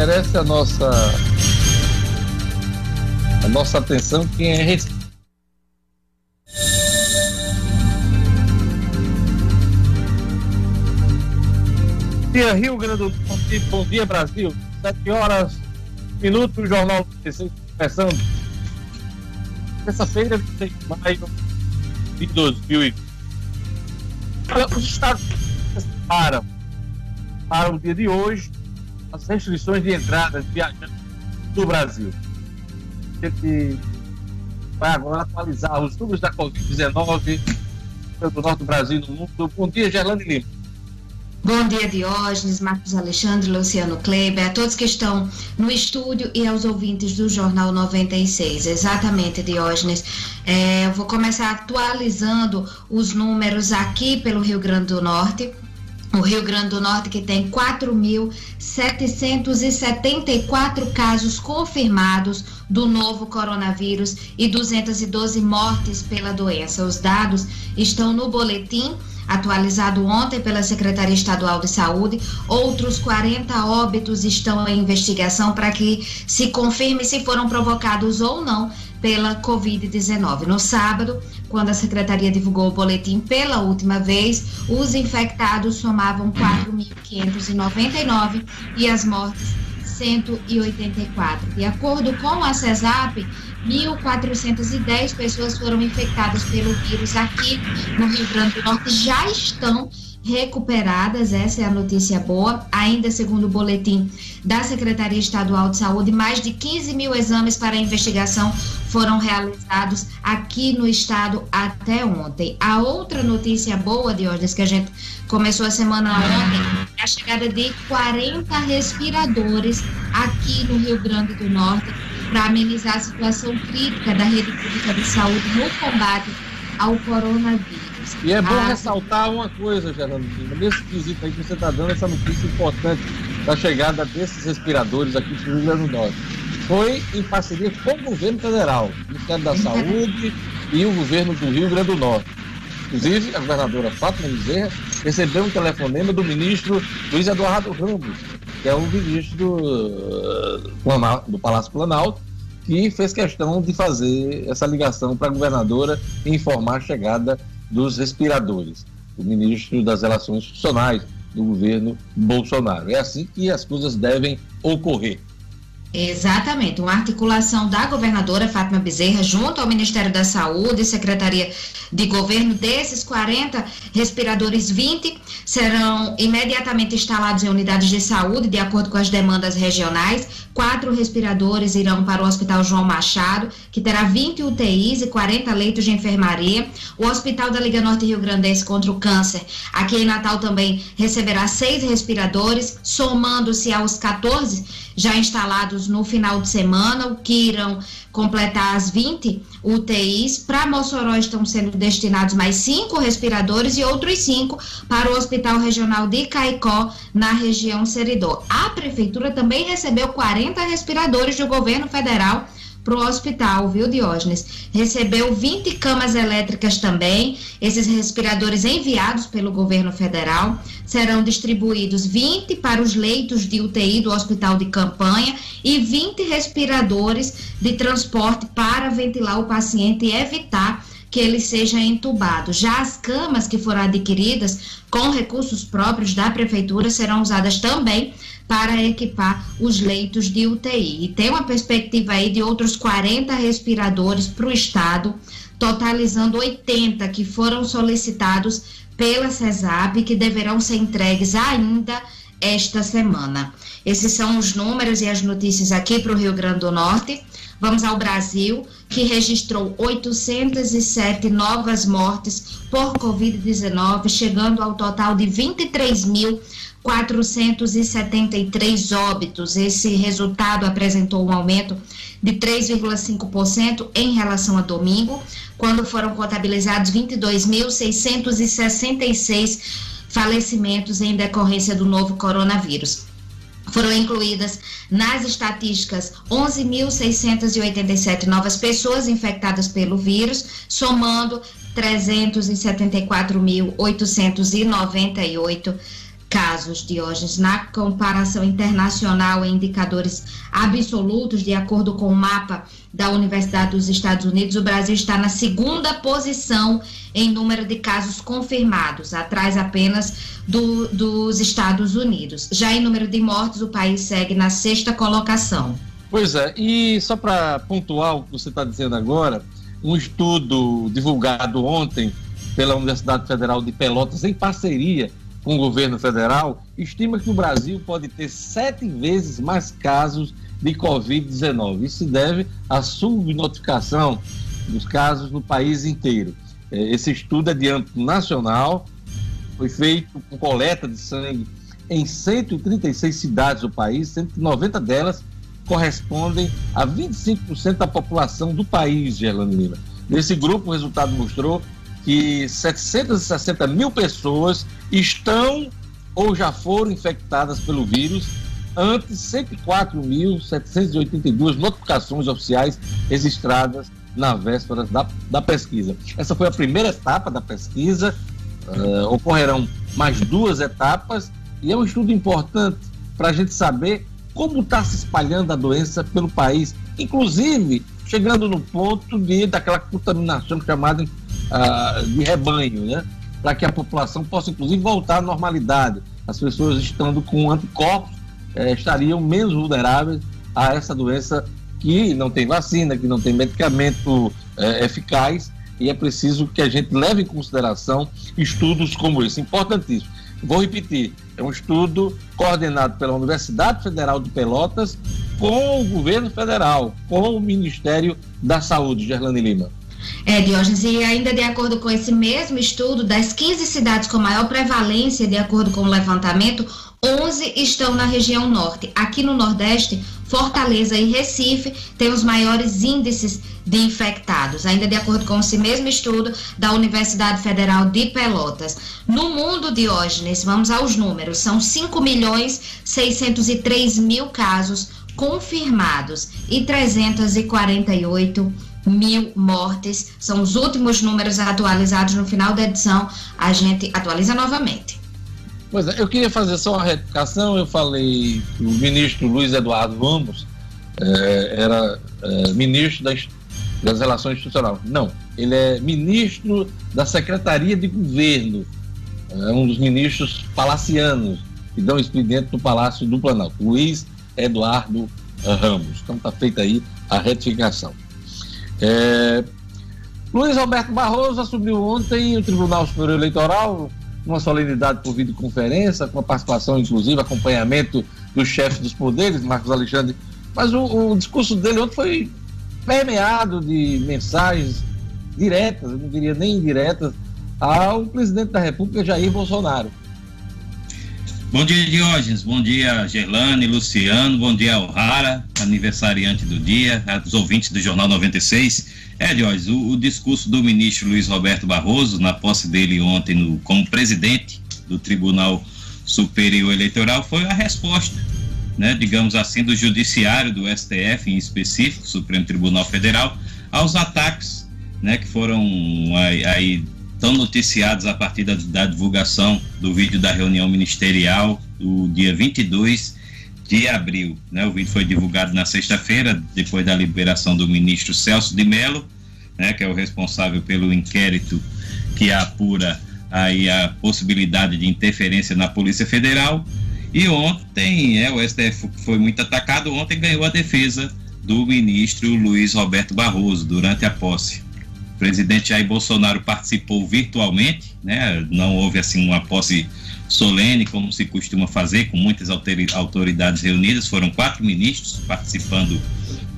merece a nossa a nossa atenção quem é dia, Rio Grande do Norte. Bom dia, Brasil. Sete horas, minutos, Jornal 16 começando. Terça-feira, 26 de maio de 2020. Olha, os Estados Unidos param para o dia de hoje as restrições de entrada de viajantes do Brasil. A gente vai agora atualizar os números da Covid-19 do norte do Brasil e no mundo. Bom dia, Gerlane Lima. Bom dia, Diógenes, Marcos Alexandre, Luciano Kleber, a todos que estão no estúdio e aos ouvintes do Jornal 96. Exatamente, Diógenes. É, eu vou começar atualizando os números aqui pelo Rio Grande do Norte. O Rio Grande do Norte que tem 4.774 casos confirmados do novo coronavírus e 212 mortes pela doença. Os dados estão no boletim atualizado ontem pela Secretaria Estadual de Saúde. Outros 40 óbitos estão em investigação para que se confirme se foram provocados ou não pela Covid-19. No sábado, quando a secretaria divulgou o boletim pela última vez, os infectados somavam 4.599 e as mortes 184. De acordo com a CESAP, 1.410 pessoas foram infectadas pelo vírus aqui no Rio Grande do Norte, já estão recuperadas, essa é a notícia boa. Ainda segundo o boletim da Secretaria Estadual de Saúde, mais de 15 mil exames para investigação foram realizados aqui no estado até ontem. A outra notícia boa de hoje, que a gente começou a semana ontem, é a chegada de 40 respiradores aqui no Rio Grande do Norte para amenizar a situação crítica da rede pública de saúde no combate ao coronavírus. E é bom ah, ressaltar uma coisa, Geraldo, nesse quesito aí que você está dando essa notícia importante da chegada desses respiradores aqui para o Rio Grande do Norte. Foi em parceria com o governo federal, o Ministério da Saúde e o governo do Rio Grande do Norte. Inclusive, a governadora Fátima Bezerra recebeu um telefonema do ministro Luiz Eduardo Ramos, que é o ministro uh, do Palácio Planalto, que fez questão de fazer essa ligação para a governadora e informar a chegada dos respiradores, o ministro das Relações Institucionais do governo Bolsonaro. É assim que as coisas devem ocorrer. Exatamente, uma articulação da governadora Fátima Bezerra junto ao Ministério da Saúde e Secretaria de Governo desses 40 respiradores, 20 serão imediatamente instalados em unidades de saúde de acordo com as demandas regionais. Quatro respiradores irão para o Hospital João Machado, que terá 20 UTIs e 40 leitos de enfermaria. O Hospital da Liga Norte Rio Grandense contra o Câncer, aqui em Natal também receberá seis respiradores, somando-se aos 14 já instalados no final de semana, o que irão completar as 20 UTIs. Para Mossoró estão sendo destinados mais cinco respiradores e outros cinco para o Hospital Regional de Caicó, na região Seridó. A Prefeitura também recebeu 40 respiradores do governo federal para o hospital, viu, Diógenes? Recebeu 20 camas elétricas também. Esses respiradores enviados pelo governo federal serão distribuídos 20 para os leitos de UTI do hospital de campanha e 20 respiradores de transporte para ventilar o paciente e evitar que ele seja entubado. Já as camas que foram adquiridas com recursos próprios da prefeitura serão usadas também para equipar os leitos de UTI. E tem uma perspectiva aí de outros 40 respiradores para o estado, totalizando 80 que foram solicitados pela CESAP, que deverão ser entregues ainda esta semana. Esses são os números e as notícias aqui para o Rio Grande do Norte. Vamos ao Brasil, que registrou 807 novas mortes por Covid-19, chegando ao total de 23 mil 473 óbitos. Esse resultado apresentou um aumento de 3,5% em relação a domingo, quando foram contabilizados 22.666 falecimentos em decorrência do novo coronavírus. Foram incluídas nas estatísticas 11.687 novas pessoas infectadas pelo vírus, somando 374.898 casos, Diógenes. Na comparação internacional em indicadores absolutos, de acordo com o mapa da Universidade dos Estados Unidos, o Brasil está na segunda posição em número de casos confirmados, atrás apenas do, dos Estados Unidos. Já em número de mortes, o país segue na sexta colocação. Pois é, e só para pontuar o que você está dizendo agora, um estudo divulgado ontem pela Universidade Federal de Pelotas, em parceria com o governo federal, estima que o Brasil pode ter sete vezes mais casos de Covid-19. Isso se deve à subnotificação dos casos no país inteiro. É, esse estudo é de âmbito nacional, foi feito com coleta de sangue em 136 cidades do país, sendo que 90 delas correspondem a 25% da população do país, Gerlando Lima. Nesse grupo, o resultado mostrou que 760 mil pessoas estão ou já foram infectadas pelo vírus, antes 104.782 notificações oficiais registradas na véspera da, da pesquisa. Essa foi a primeira etapa da pesquisa, uh, ocorrerão mais duas etapas, e é um estudo importante para a gente saber como está se espalhando a doença pelo país, inclusive chegando no ponto de daquela contaminação chamada uh, de rebanho, né? Para que a população possa, inclusive, voltar à normalidade. As pessoas estando com anticorpos eh, estariam menos vulneráveis a essa doença que não tem vacina, que não tem medicamento eh, eficaz e é preciso que a gente leve em consideração estudos como esse, importantíssimo. Vou repetir, é um estudo coordenado pela Universidade Federal de Pelotas com o governo federal, com o Ministério da Saúde, Gerlane Lima. É, Diógenes, e ainda de acordo com esse mesmo estudo, das 15 cidades com maior prevalência, de acordo com o levantamento, 11 estão na região norte. Aqui no Nordeste, Fortaleza e Recife têm os maiores índices de infectados, ainda de acordo com esse mesmo estudo da Universidade Federal de Pelotas. No mundo, Diógenes, vamos aos números, são 5 milhões 603 mil casos confirmados e 348 mil mortes. São os últimos números atualizados no final da edição. A gente atualiza novamente. Pois é, eu queria fazer só uma retificação. Eu falei que o ministro Luiz Eduardo Ramos é, era é, ministro das, das Relações Institucionais. Não, ele é ministro da Secretaria de Governo, é um dos ministros palacianos que dão expediente no Palácio do Planalto, Luiz Eduardo Ramos. Então está feita aí a retificação. É... Luiz Roberto Barroso assumiu ontem o Tribunal Superior Eleitoral, uma solenidade por videoconferência, com a participação, inclusive, acompanhamento do chefe dos poderes, Marcos Alexandre. Mas o, o discurso dele ontem foi permeado de mensagens diretas, eu não diria nem indiretas, ao presidente da República, Jair Bolsonaro. Bom dia, Diógenes. Bom dia, Gerlane, Luciano. Bom dia, O'Hara, aniversariante do dia, aos ouvintes do Jornal 96. É, Diógenes, o, o, discurso do ministro Luiz Roberto Barroso, na posse dele ontem no, como presidente do Tribunal Superior Eleitoral, foi a resposta, né, digamos assim, do Judiciário, do STF em específico, Supremo Tribunal Federal, aos ataques né, que foram aí, aí tão noticiados a partir da, da, divulgação do vídeo da reunião ministerial do dia 22 de abril. Né? O vídeo foi divulgado na sexta-feira, depois da liberação do ministro Celso de Mello, né, que é o responsável pelo inquérito que apura aí a possibilidade de interferência na Polícia Federal. E ontem, é, o STF foi muito atacado, ontem ganhou a defesa do ministro Luiz Roberto Barroso durante a posse presidente Jair Bolsonaro participou virtualmente, né? Não houve assim uma posse solene como se costuma fazer com muitas autoridades reunidas. Foram quatro ministros participando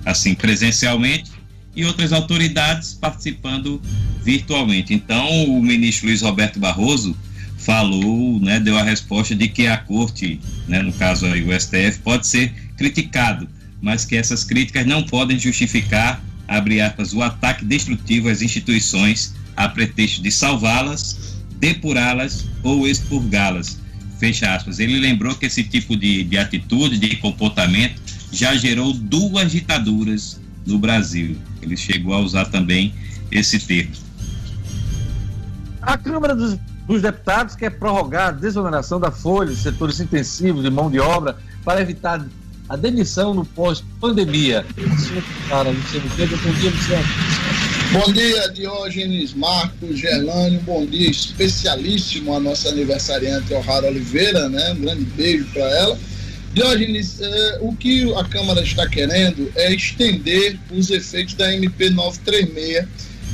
assim presencialmente e outras autoridades participando virtualmente. Então, o ministro Luiz Roberto Barroso falou, né, deu a resposta de que a corte, né, no caso aí o STF, pode ser criticado, mas que essas críticas não podem justificar abre aspas, o ataque destrutivo às instituições a pretexto de salvá-las, depurá-las ou expurgá-las. Fecha aspas. Ele lembrou que esse tipo de, de atitude, de comportamento, já gerou duas ditaduras no Brasil. Ele chegou a usar também esse termo. A Câmara dos, dos deputados quer prorrogar a desoneração da folha de setores intensivos de mão de obra para evitar a demissão no pós-pandemia. Bom dia, Luciano. Bom dia, Diógenes, Marcos, Gerlânio, bom dia especialíssimo a nossa aniversariante O'Hara Oliveira, né? Um grande beijo para ela. Diógenes, eh, o que a Câmara está querendo é estender os efeitos da MP 936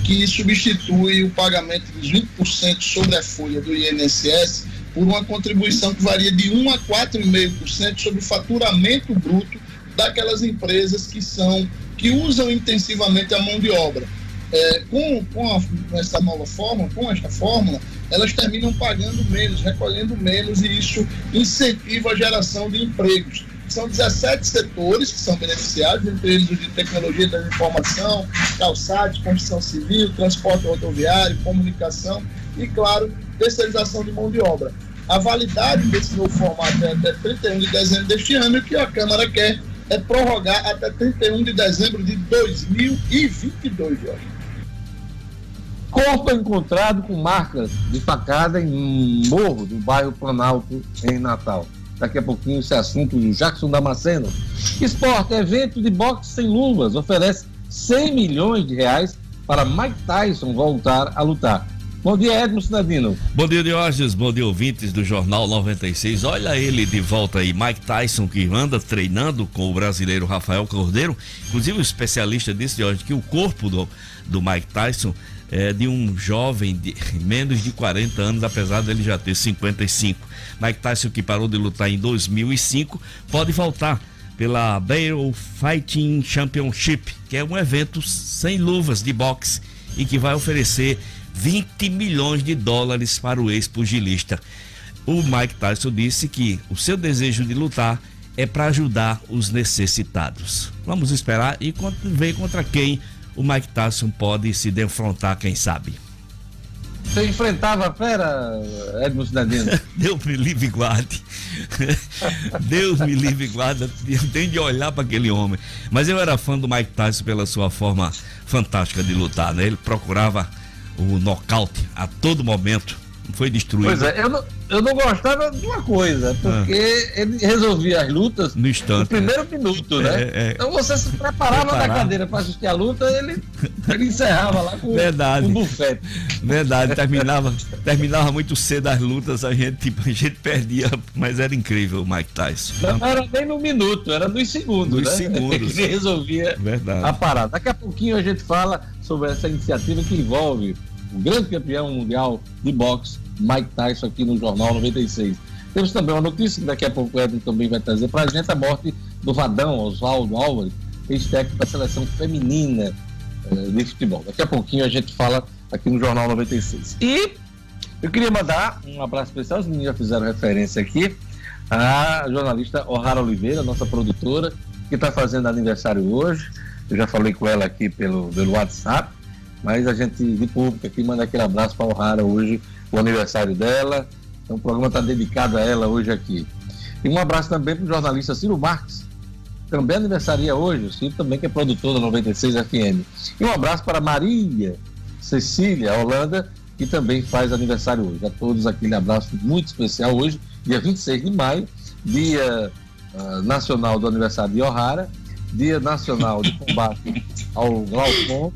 que substitui o pagamento dos 20% sobre a folha do INSS por uma contribuição que varia de 1 a 4,5% sobre o faturamento bruto daquelas empresas que são que usam intensivamente a mão de obra. É, com, com, a, com essa nova forma, com esta fórmula, elas terminam pagando menos, recolhendo menos, e isso incentiva a geração de empregos. São 17 setores que são beneficiados, entre eles os de tecnologia da informação, calçados, construção civil, transporte rodoviário, comunicação e, claro, terceirização de mão de obra. A validade desse novo formato é até 31 de dezembro deste ano e o que a Câmara quer é prorrogar até 31 de dezembro de 2022, Jorge. Corpo encontrado com marcas de facada em morro do bairro Planalto, em Natal. Daqui a pouquinho esse assunto do Jackson Damasceno. Esporte, evento de boxe sem luvas, oferece 100 milhões de reais para Mike Tyson voltar a lutar. Bom dia, Edmo Cidadino. Bom dia, Diógenes. Bom dia, ouvintes do Jornal 96. Olha ele de volta aí, Mike Tyson, que anda treinando com o brasileiro Rafael Cordeiro. Inclusive, o especialista disse, Diógenes, que o corpo do, do Mike Tyson é de um jovem de menos de 40 anos, apesar dele já ter 55. Mike Tyson, que parou de lutar em 2005, pode voltar pela Battle Fighting Championship, que é um evento sem luvas de boxe e que vai oferecer 20 milhões de dólares para o ex-pugilista. O Mike Tyson disse que o seu desejo de lutar é para ajudar os necessitados. Vamos esperar e ver contra quem o Mike Tyson pode se defrontar, quem sabe. Você enfrentava a fera, Edmo Cidadino? Deus me livre e guarde. Deus me livre e guarde. Eu tenho de olhar para aquele homem. Mas eu era fã do Mike Tyson pela sua forma fantástica de lutar. Né? Ele procurava o nocaute a todo momento foi destruído. Pois é, eu não, eu não gostava de uma coisa, porque ah. ele resolvia as lutas no, instante, no primeiro é. minuto, né? É, é, então você se preparava na cadeira para assistir a luta, ele, ele encerrava lá com Verdade. um bufete. Verdade, terminava, terminava muito cedo as lutas, a gente, tipo, a gente perdia, mas era incrível o Mike Tyson. Não era nem no minuto, era nos segundos, nos né? segundos. Ele resolvia Verdade. a parada. Daqui a pouquinho a gente fala sobre essa iniciativa que envolve o grande campeão mundial de boxe, Mike Tyson, aqui no Jornal 96. Temos também uma notícia que daqui a pouco o Edson também vai trazer para a gente, a morte do Vadão, Oswaldo Álvares, ex-técnico da seleção feminina eh, de futebol. Daqui a pouquinho a gente fala aqui no Jornal 96. E eu queria mandar um abraço especial, os meninos já fizeram referência aqui, a jornalista O'Hara Oliveira, nossa produtora, que está fazendo aniversário hoje. Eu já falei com ela aqui pelo, pelo WhatsApp. Mas a gente, de público aqui, manda aquele abraço para o Rara hoje, o aniversário dela. Então o programa está dedicado a ela hoje aqui. E um abraço também para o jornalista Ciro Marques, também aniversaria hoje, o Ciro também que é produtor da 96 FM. E um abraço para Maria Cecília Holanda, que também faz aniversário hoje. A todos aquele abraço muito especial hoje, dia 26 de maio, dia uh, nacional do aniversário de O'Hara, dia nacional de combate ao glaucoma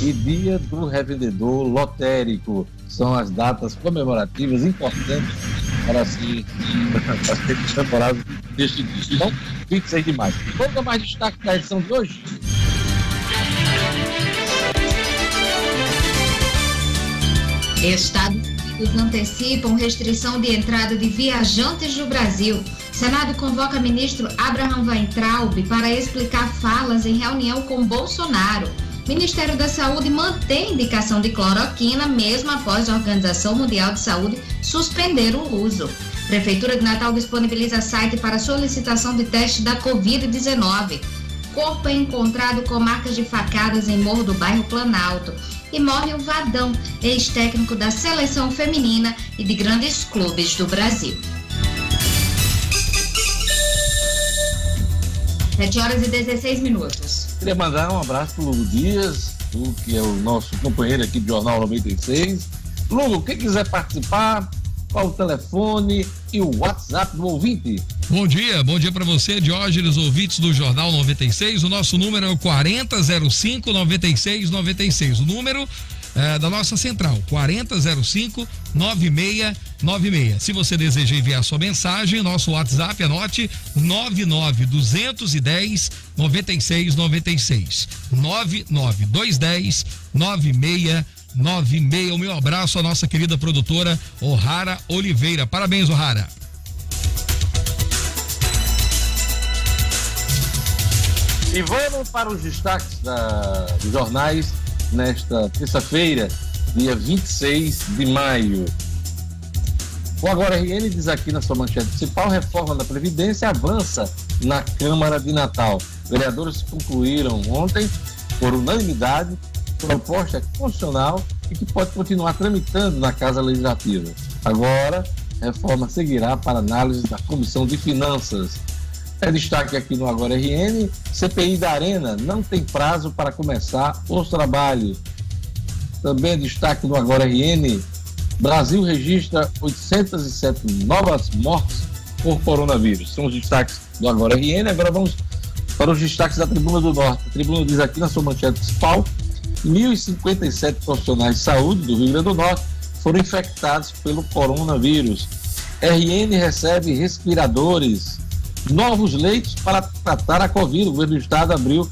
e Dia do Revendedor Lotérico. São as datas comemorativas importantes para se as temporadas deste dia. Então, 26 de maio. Vamos dar mais destaque da edição de hoje? Estados Unidos antecipam restrição de entrada de viajantes no Brasil. Senado convoca ministro Abraham Weintraub para explicar falas em reunião com Bolsonaro. Ministério da Saúde mantém indicação de cloroquina mesmo após a Organização Mundial de Saúde suspender o uso. Prefeitura de Natal disponibiliza site para solicitação de teste da Covid-19. Corpo é encontrado com marcas de facadas em morro do bairro Planalto. E morre o Vadão, ex-técnico da seleção feminina e de grandes clubes do Brasil. 7 horas e 16 minutos. Queria mandar um abraço para o Lugo Dias, que é o nosso companheiro aqui do Jornal 96, Lugo, quem quiser participar, qual o telefone e o WhatsApp do ouvinte? Bom dia, bom dia para você, Diógenes, ouvintes do Jornal 96. O nosso número é o 4005 9696. O número é, da nossa central, 4005 9696. Se você deseja enviar sua mensagem, nosso WhatsApp, anote 99210 9696. 99210 9696. O meu abraço à nossa querida produtora O'Hara Oliveira. Parabéns, O'Hara. E vamos para os destaques da, dos jornais nesta terça-feira, dia 26 de maio. O Agora RN diz aqui na sua manchete principal: reforma da Previdência avança na Câmara de Natal. Vereadores concluíram ontem, por unanimidade, proposta constitucional e que pode continuar tramitando na Casa Legislativa. Agora, a reforma seguirá para análise da Comissão de Finanças. É destaque aqui no Agora RN: CPI da Arena não tem prazo para começar os trabalhos. Também é destaque no Agora RN: Brasil registra 807 novas mortes por coronavírus. São os destaques do Agora RN. Agora vamos para os destaques da Tribuna do Norte. A Tribuna diz aqui na sua manchete principal: 1.057 profissionais de saúde do Rio Grande do Norte foram infectados pelo coronavírus. RN recebe respiradores novos leitos para tratar a Covid. O governo do estado abriu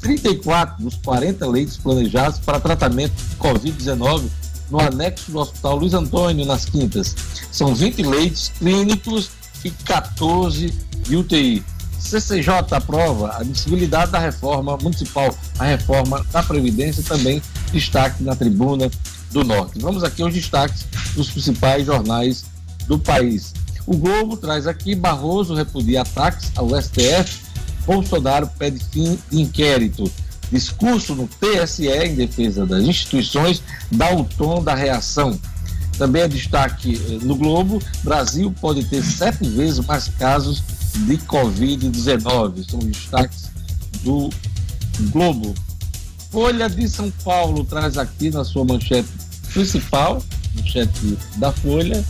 34 dos 40 leitos planejados para tratamento de Covid-19 no anexo do Hospital Luiz Antônio, nas Quintas. São 20 leitos clínicos e 14 de UTI. CCJ aprova a admissibilidade da reforma municipal, a reforma da Previdência, também destaque na tribuna do Norte. Vamos aqui aos destaques dos principais jornais do país. O Globo traz aqui: Barroso repudia ataques ao STF, Bolsonaro pede fim de inquérito. Discurso no TSE em defesa das instituições dá o tom da reação. Também é destaque eh, no Globo: Brasil pode ter sete vezes mais casos de Covid-19. São destaques do Globo. Folha de São Paulo traz aqui na sua manchete principal, manchete da Folha,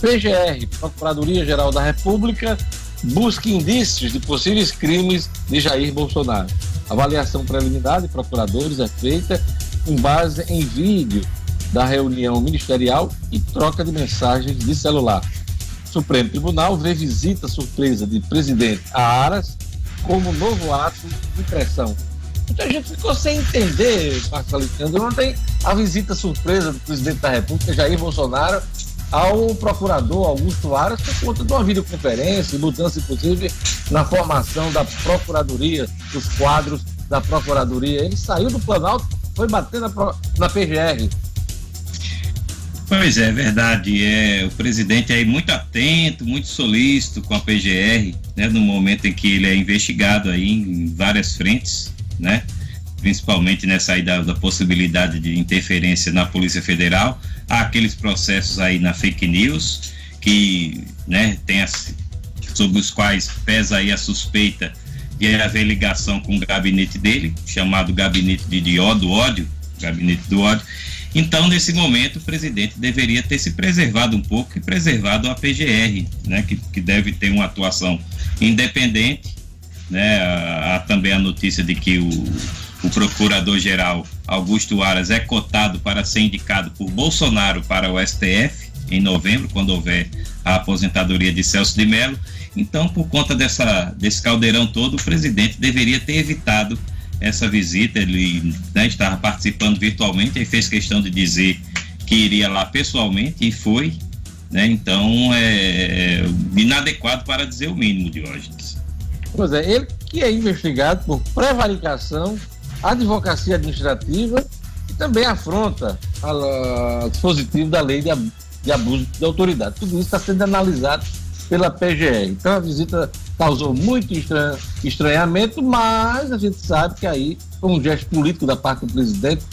PGR, Procuradoria-Geral da República, busca indícios de possíveis crimes de Jair Bolsonaro. avaliação preliminar de procuradores é feita com base em vídeo da reunião ministerial e troca de mensagens de celular. Supremo Tribunal vê visita surpresa de presidente a Aras como novo ato de pressão. Muita gente ficou sem entender, Marcos Alexandre, ontem a visita surpresa do presidente da República, Jair Bolsonaro, ao procurador Augusto Aras por conta de uma videoconferência, mudança inclusive na formação da Procuradoria, dos quadros da Procuradoria. Ele saiu do Planalto, foi bater na, na PGR. Pois é, verdade. É, o presidente é muito atento, muito solícito com a PGR, né, no momento em que ele é investigado aí em várias frentes, né? Principalmente nessa aí da, da, possibilidade de interferência na Polícia Federal. Há aqueles processos aí na fake news que né, tem as, sobre os quais pesa aí a suspeita de haver ligação com o gabinete dele, chamado gabinete de, ódio, ódio, gabinete do ódio. Então, nesse momento, o presidente deveria ter se preservado um pouco e preservado a PGR, né, que, que deve ter uma atuação independente. Né, há também a notícia de que o, o procurador-geral Augusto Aras é cotado para ser indicado por Bolsonaro para o STF em novembro, quando houver a aposentadoria de Celso de Mello. Então, por conta dessa, desse caldeirão todo, o presidente deveria ter evitado essa visita. Ele né, estava participando virtualmente e fez questão de dizer que iria lá pessoalmente e foi. Né? Então, é, é inadequado para dizer o mínimo, Diógenes. Pois é, ele que é investigado por prevaricação advocacia administrativa e também afronta o dispositivo da lei de, de abuso de autoridade. Tudo isso está sendo analisado pela PGR. Então a visita causou muito estranhamento, mas a gente sabe que aí foi um gesto político da parte do presidente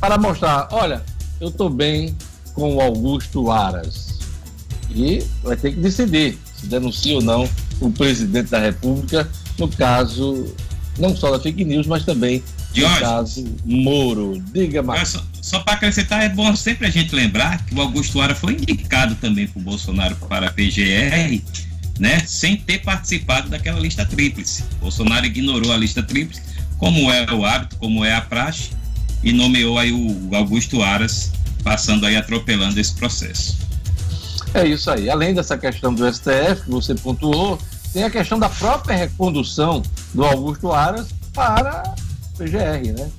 para mostrar, olha, eu estou bem com o Augusto Aras. E vai ter que decidir se denuncia ou não o presidente da República, no caso não só da fake news, mas também caso Moro. Diga, Marcos. Só, só para acrescentar, é bom sempre a gente lembrar que o Augusto Ara foi indicado também por Bolsonaro para a PGR, né, sem ter participado daquela lista tríplice. Bolsonaro ignorou a lista tríplice, como é o hábito, como é a praxe, e nomeou aí o Augusto Aras, passando aí atropelando esse processo. É isso aí. Além dessa questão do STF que você pontuou, tem a questão da própria recondução do Augusto Aras para PGR, né?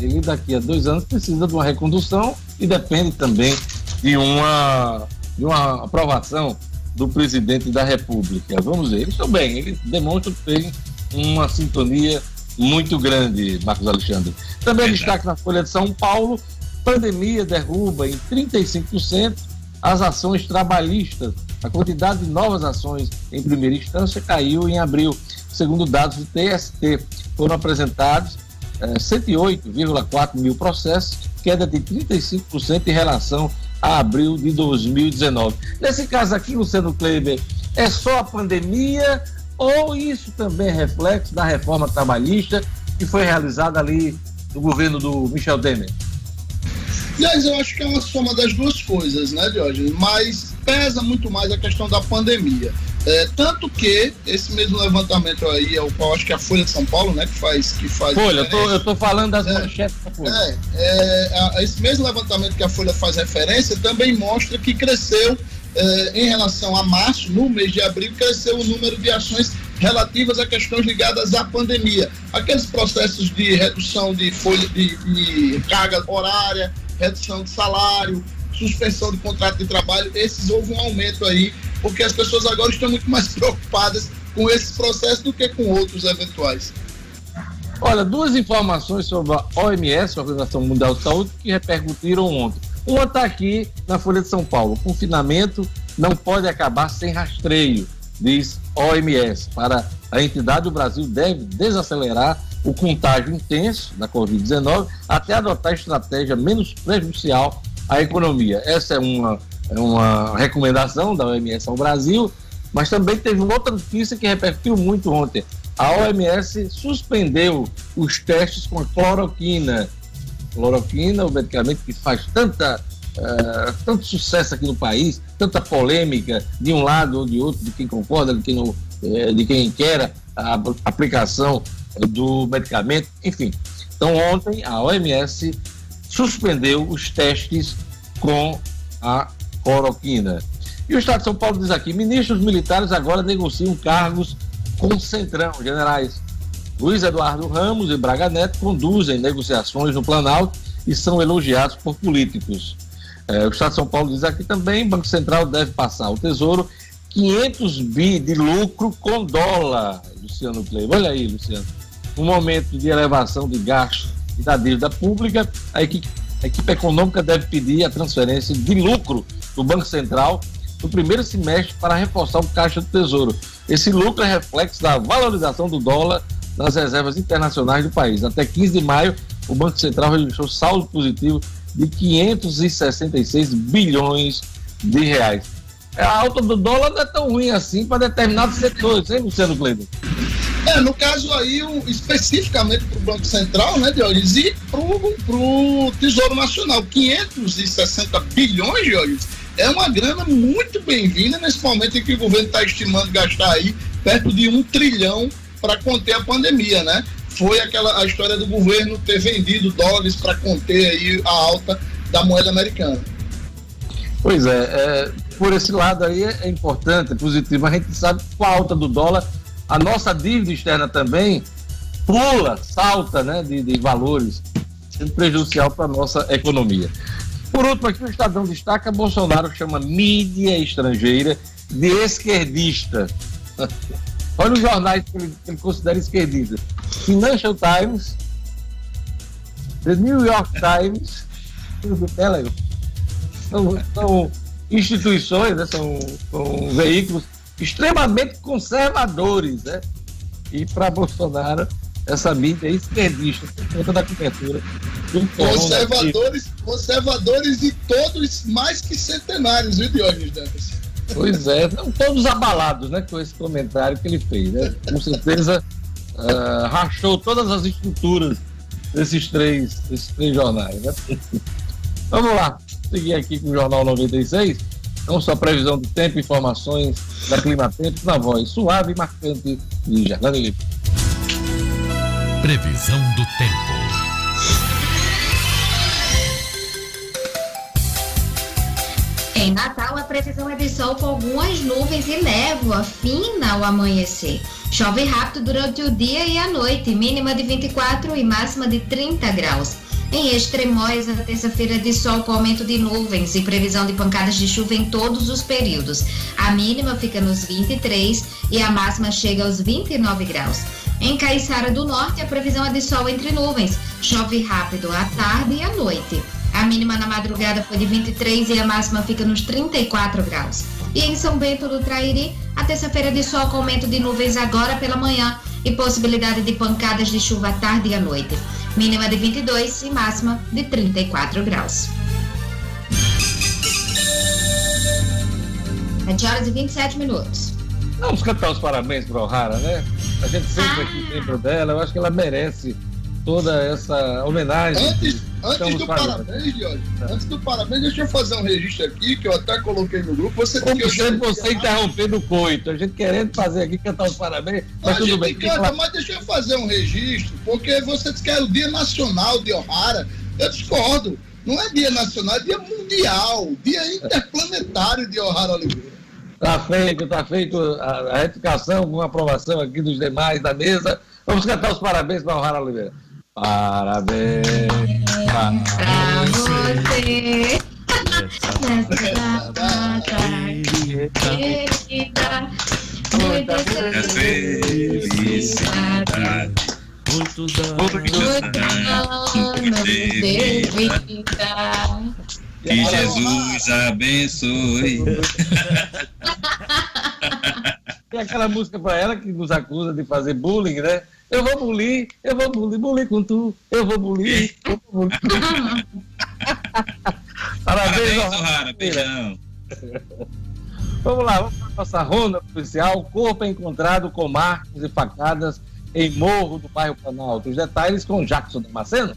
Ele daqui a dois anos precisa de uma recondução e depende também de uma, de uma aprovação do presidente da República. Vamos ver, eles estão bem, eles demonstram que tem uma sintonia muito grande, Marcos Alexandre. Também Verdade. destaque na Folha de São Paulo, pandemia derruba em 35% as ações trabalhistas. A quantidade de novas ações em primeira instância caiu em abril. Segundo dados do TST, foram apresentados 108,4 eh, mil processos, queda de 35% em relação a abril de 2019. Nesse caso aqui, Luciano Kleber, é só a pandemia ou isso também é reflexo da reforma trabalhista que foi realizada ali no governo do Michel Temer? Aliás, eu acho que é uma soma das duas coisas, né, Diógenes? Mas pesa muito mais a questão da pandemia. É, tanto que esse mesmo levantamento aí é o qual acho que é a Folha de São Paulo, né, que faz. Que faz Folha, eu tô, eu tô falando das é, manchetes da Folha. É, é, esse mesmo levantamento que a Folha faz referência também mostra que cresceu eh, em relação a março, no mês de abril, cresceu o número de ações relativas a questões ligadas à pandemia. Aqueles processos de redução de folha de, de carga horária, redução de salário, suspensão de contrato de trabalho, esses houve um aumento aí, porque as pessoas agora estão muito mais preocupadas com esses processos do que com outros eventuais. Olha, duas informações sobre a OMS, a Organização Mundial de Saúde, que repercutiram ontem. Uma está aqui na Folha de São Paulo. Confinamento não pode acabar sem rastreio, diz OMS. Para a entidade, o Brasil deve desacelerar o contágio intenso da Covid-19 até adotar estratégia menos prejudicial à economia. Essa é uma, uma recomendação da OMS ao Brasil, mas também teve uma outra notícia que repercutiu muito ontem. A OMS suspendeu os testes com a cloroquina cloroquina, o medicamento que faz tanta, uh, tanto sucesso aqui no país, tanta polêmica de um lado ou de outro, de quem concorda, de quem, não, uh, de quem quer a aplicação do medicamento, enfim. Então, ontem a OMS suspendeu os testes com a cloroquina. E o Estado de São Paulo diz aqui: ministros militares agora negociam cargos com Centrão, generais Luiz Eduardo Ramos e Braga Neto conduzem negociações no Planalto e são elogiados por políticos. É, o Estado de São Paulo diz aqui também: Banco Central deve passar ao Tesouro 500 bi de lucro com dólar. Luciano Kleber, olha aí, Luciano. Um momento de elevação de gastos e da dívida pública, a equipe, a equipe econômica deve pedir a transferência de lucro do Banco Central no primeiro semestre para reforçar o caixa do Tesouro. Esse lucro é reflexo da valorização do dólar nas reservas internacionais do país. Até 15 de maio, o Banco Central registrou saldo positivo de 566 bilhões de reais. A alta do dólar não é tão ruim assim para determinados setores, hein, Luciano Cleiton? É, no caso aí, especificamente para o Banco Central, né, Dionis, e para o Tesouro Nacional. 560 bilhões, Dionis, é uma grana muito bem-vinda nesse momento em que o governo está estimando gastar aí perto de um trilhão para conter a pandemia, né? Foi aquela a história do governo ter vendido dólares para conter aí a alta da moeda americana. Pois é, é, por esse lado aí é importante, é positivo. A gente sabe que com a alta do dólar, a nossa dívida externa também pula, salta né, de, de valores, sendo prejudicial para a nossa economia. Por último, aqui o Estadão destaca Bolsonaro chama mídia estrangeira de esquerdista. Olha os jornais que ele, que ele considera esquerdistas. Financial Times, The New York Times, o Telegram. Instituições, né? são, são veículos extremamente conservadores, né? E para Bolsonaro, essa mídia é esquerdista, por conta da cobertura. Conservadores, conservadores e todos mais que centenários, viu, Diógenes Dantas? Pois é, todos abalados né, com esse comentário que ele fez. Né? Com certeza uh, rachou todas as estruturas desses três, desses três jornais. Né? Vamos lá, seguir aqui com o Jornal 96. Vamos sua previsão do tempo, informações da Clima Tempo na voz suave e marcante de Jardine Lipe. Previsão do tempo. Em Natal, a previsão é de sol com algumas nuvens e névoa fina ao amanhecer. Chove rápido durante o dia e a noite, mínima de 24 e máxima de 30 graus. Em Extremóis, a terça-feira de sol com aumento de nuvens e previsão de pancadas de chuva em todos os períodos. A mínima fica nos 23 e a máxima chega aos 29 graus. Em Caiçara do Norte, a previsão é de sol entre nuvens. Chove rápido à tarde e à noite. A mínima na madrugada foi de 23 e a máxima fica nos 34 graus. E em São Bento do Trairi, a terça-feira de sol com aumento de nuvens agora pela manhã e possibilidade de pancadas de chuva à tarde e à noite. Mínima de 22 e máxima de 34 graus. 7 horas e 27 minutos. Vamos cantar os parabéns para O'Hara, né? A gente sempre aqui ah. lembra dela, eu acho que ela merece toda essa homenagem. Antes, antes do parabéns, Diogo, antes do parabéns, deixa eu fazer um registro aqui, que eu até coloquei no grupo. Você Como sempre você interrompendo o coito, a gente querendo fazer aqui, cantar os parabéns, mas a tudo bem. Canta, mas deixa eu fazer um registro, porque você disse que é o Dia Nacional de O'Hara. Eu discordo. Não é dia nacional, é dia mundial, dia interplanetário de O'Hara Oliveira. Está feito, está feito a, a retificação com aprovação aqui dos demais da mesa. Vamos cantar os parabéns para O'Hara Oliveira. Parabéns pra você nessa data querida. Muita felicidade. Muitos anos de vida. Que Jesus abençoe. Tem aquela música para ela que nos acusa de fazer bullying, né? Eu vou bulir, eu vou bulir, bulir com tu, eu vou bulir, eu vou bulir. Parabéns, beijão. Vamos lá, vamos para a nossa ronda policial. O corpo é encontrado com marcas e facadas em Morro do bairro Planalto. Os detalhes com Jackson Damasceno.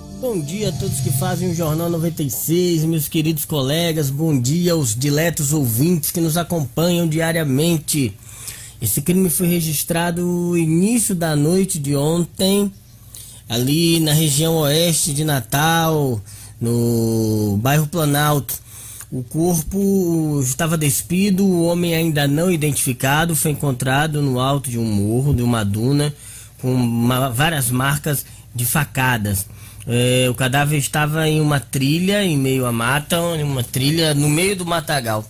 Bom dia a todos que fazem o Jornal 96, meus queridos colegas. Bom dia aos diletos ouvintes que nos acompanham diariamente. Esse crime foi registrado no início da noite de ontem, ali na região oeste de Natal, no bairro Planalto. O corpo estava despido, o homem ainda não identificado foi encontrado no alto de um morro, de uma duna, com uma, várias marcas de facadas. É, o cadáver estava em uma trilha, em meio à mata, em uma trilha no meio do matagal.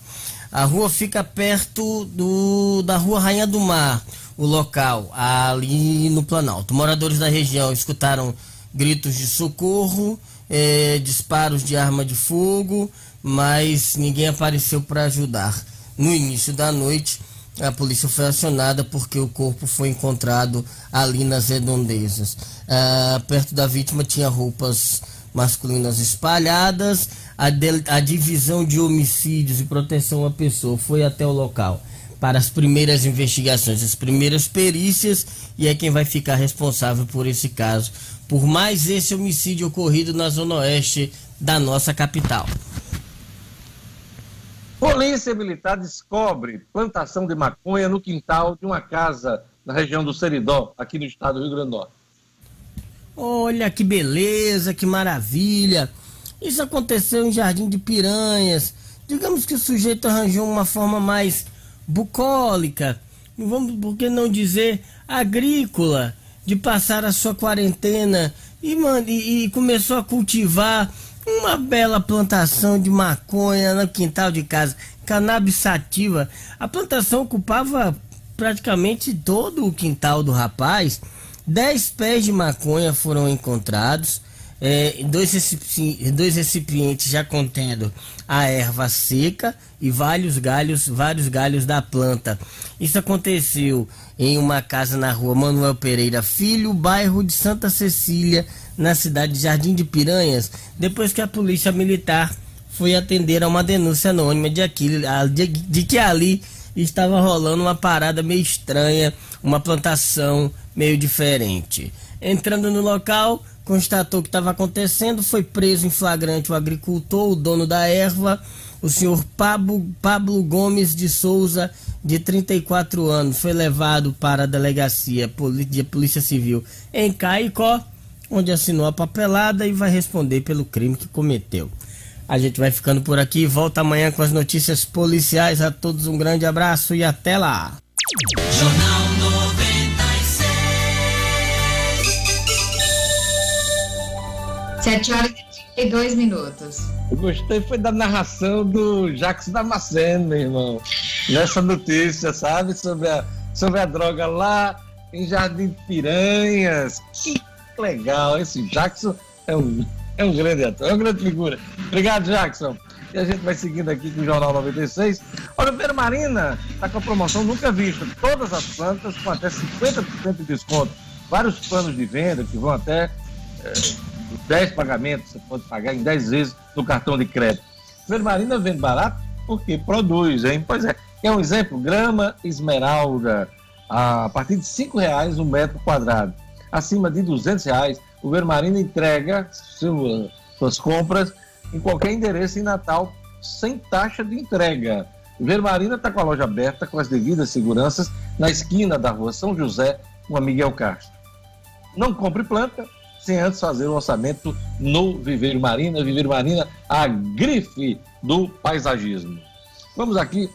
A rua fica perto do, da Rua Rainha do Mar, o local, ali no Planalto. Moradores da região escutaram gritos de socorro, é, disparos de arma de fogo, mas ninguém apareceu para ajudar. No início da noite, a polícia foi acionada porque o corpo foi encontrado ali nas redondezas. Ah, perto da vítima tinha roupas masculinas espalhadas. A, a divisão de homicídios e proteção à pessoa foi até o local para as primeiras investigações, as primeiras perícias e é quem vai ficar responsável por esse caso, por mais esse homicídio ocorrido na zona oeste da nossa capital. Polícia Militar descobre plantação de maconha no quintal de uma casa na região do Seridó, aqui no estado do Rio Grande do Norte. Olha que beleza, que maravilha. Isso aconteceu em Jardim de Piranhas. Digamos que o sujeito arranjou uma forma mais bucólica, vamos por que não dizer agrícola, de passar a sua quarentena e, e, e começou a cultivar uma bela plantação de maconha no quintal de casa, cannabis sativa. A plantação ocupava praticamente todo o quintal do rapaz. Dez pés de maconha foram encontrados. é, dois, recipientes, dois recipientes já contendo a erva seca e vários galhos, vários galhos da planta. Isso aconteceu em uma casa na rua Manuel Pereira Filho, bairro de Santa Cecília, na cidade de Jardim de Piranhas, depois que a polícia militar foi atender a uma denúncia anônima de, aquilo, de, de que ali estava rolando uma parada meio estranha, uma plantação meio diferente. Entrando no local, constatou o que estava acontecendo, foi preso em flagrante o agricultor, o dono da erva, o senhor Pablo, Pablo Gomes de Souza, de 34 anos, foi levado para a delegacia de Polícia Civil em Caicó, onde assinou a papelada e vai responder pelo crime que cometeu. A gente vai ficando por aqui, volta amanhã com as notícias policiais. A todos um grande abraço e até lá. Jornal 7 horas e 32 minutos. Eu gostei foi da narração do Jacques Damasceno, meu irmão. Nessa notícia, sabe? Sobre a, sobre a droga lá em Jardim de Piranhas. Que legal. Esse Jackson é um, é um grande ator, é uma grande figura. Obrigado, Jackson. E a gente vai seguindo aqui com o Jornal 96. Olha, o Marina está com a promoção nunca vista. Todas as plantas com até 50% de desconto. Vários planos de venda que vão até. É, 10 pagamentos, você pode pagar em 10 vezes no cartão de crédito. Vermarina vende barato porque produz, hein? Pois é. É um exemplo, grama esmeralda, a partir de R$ reais um metro quadrado. Acima de R$ reais, o Vermarina entrega suas compras em qualquer endereço em Natal, sem taxa de entrega. Vermarina está com a loja aberta, com as devidas seguranças, na esquina da rua São José, com a Miguel Castro. Não compre planta, sem antes fazer o orçamento no Viveiro Marina. Viveiro Marina, a grife do paisagismo. Vamos aqui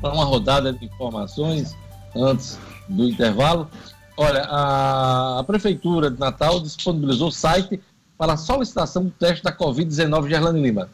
para uma rodada de informações antes do intervalo. Olha, a, a Prefeitura de Natal disponibilizou o site para a solicitação do teste da Covid-19 Gerlane Lima.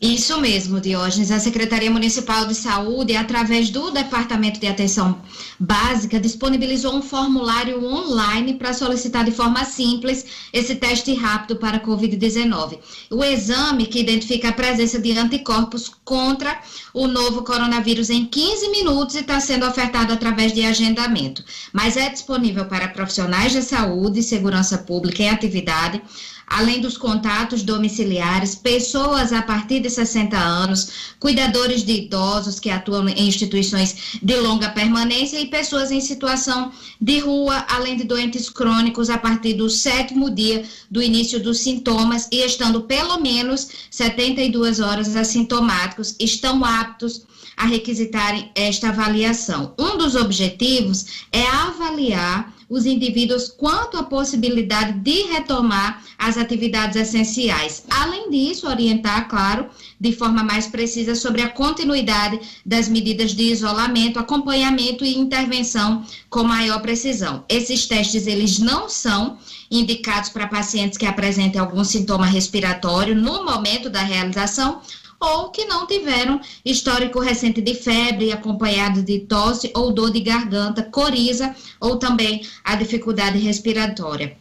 Isso mesmo, Diógenes. A Secretaria Municipal de Saúde, através do Departamento de Atenção Básica, disponibilizou um formulário online para solicitar de forma simples esse teste rápido para a Covid-19. O exame que identifica a presença de anticorpos contra o novo coronavírus em 15 minutos e está sendo ofertado através de agendamento. Mas é disponível para profissionais de saúde, segurança pública em atividade além dos contatos domiciliares, pessoas a partir de 60 anos, cuidadores de idosos que atuam em instituições de longa permanência e pessoas em situação de rua, além de doentes crônicos a partir do sétimo dia do início dos sintomas e estando pelo menos 72 horas assintomáticos, estão aptos a requisitarem esta avaliação. Um dos objetivos é avaliar os indivíduos quanto à possibilidade de retomar as atividades essenciais. Além disso, orientar, claro, de forma mais precisa sobre a continuidade das medidas de isolamento, acompanhamento e intervenção com maior precisão. Esses testes eles não são indicados para pacientes que apresentem algum sintoma respiratório no momento da realização ou que não tiveram histórico recente de febre, acompanhado de tosse ou dor de garganta, coriza ou também a dificuldade respiratória.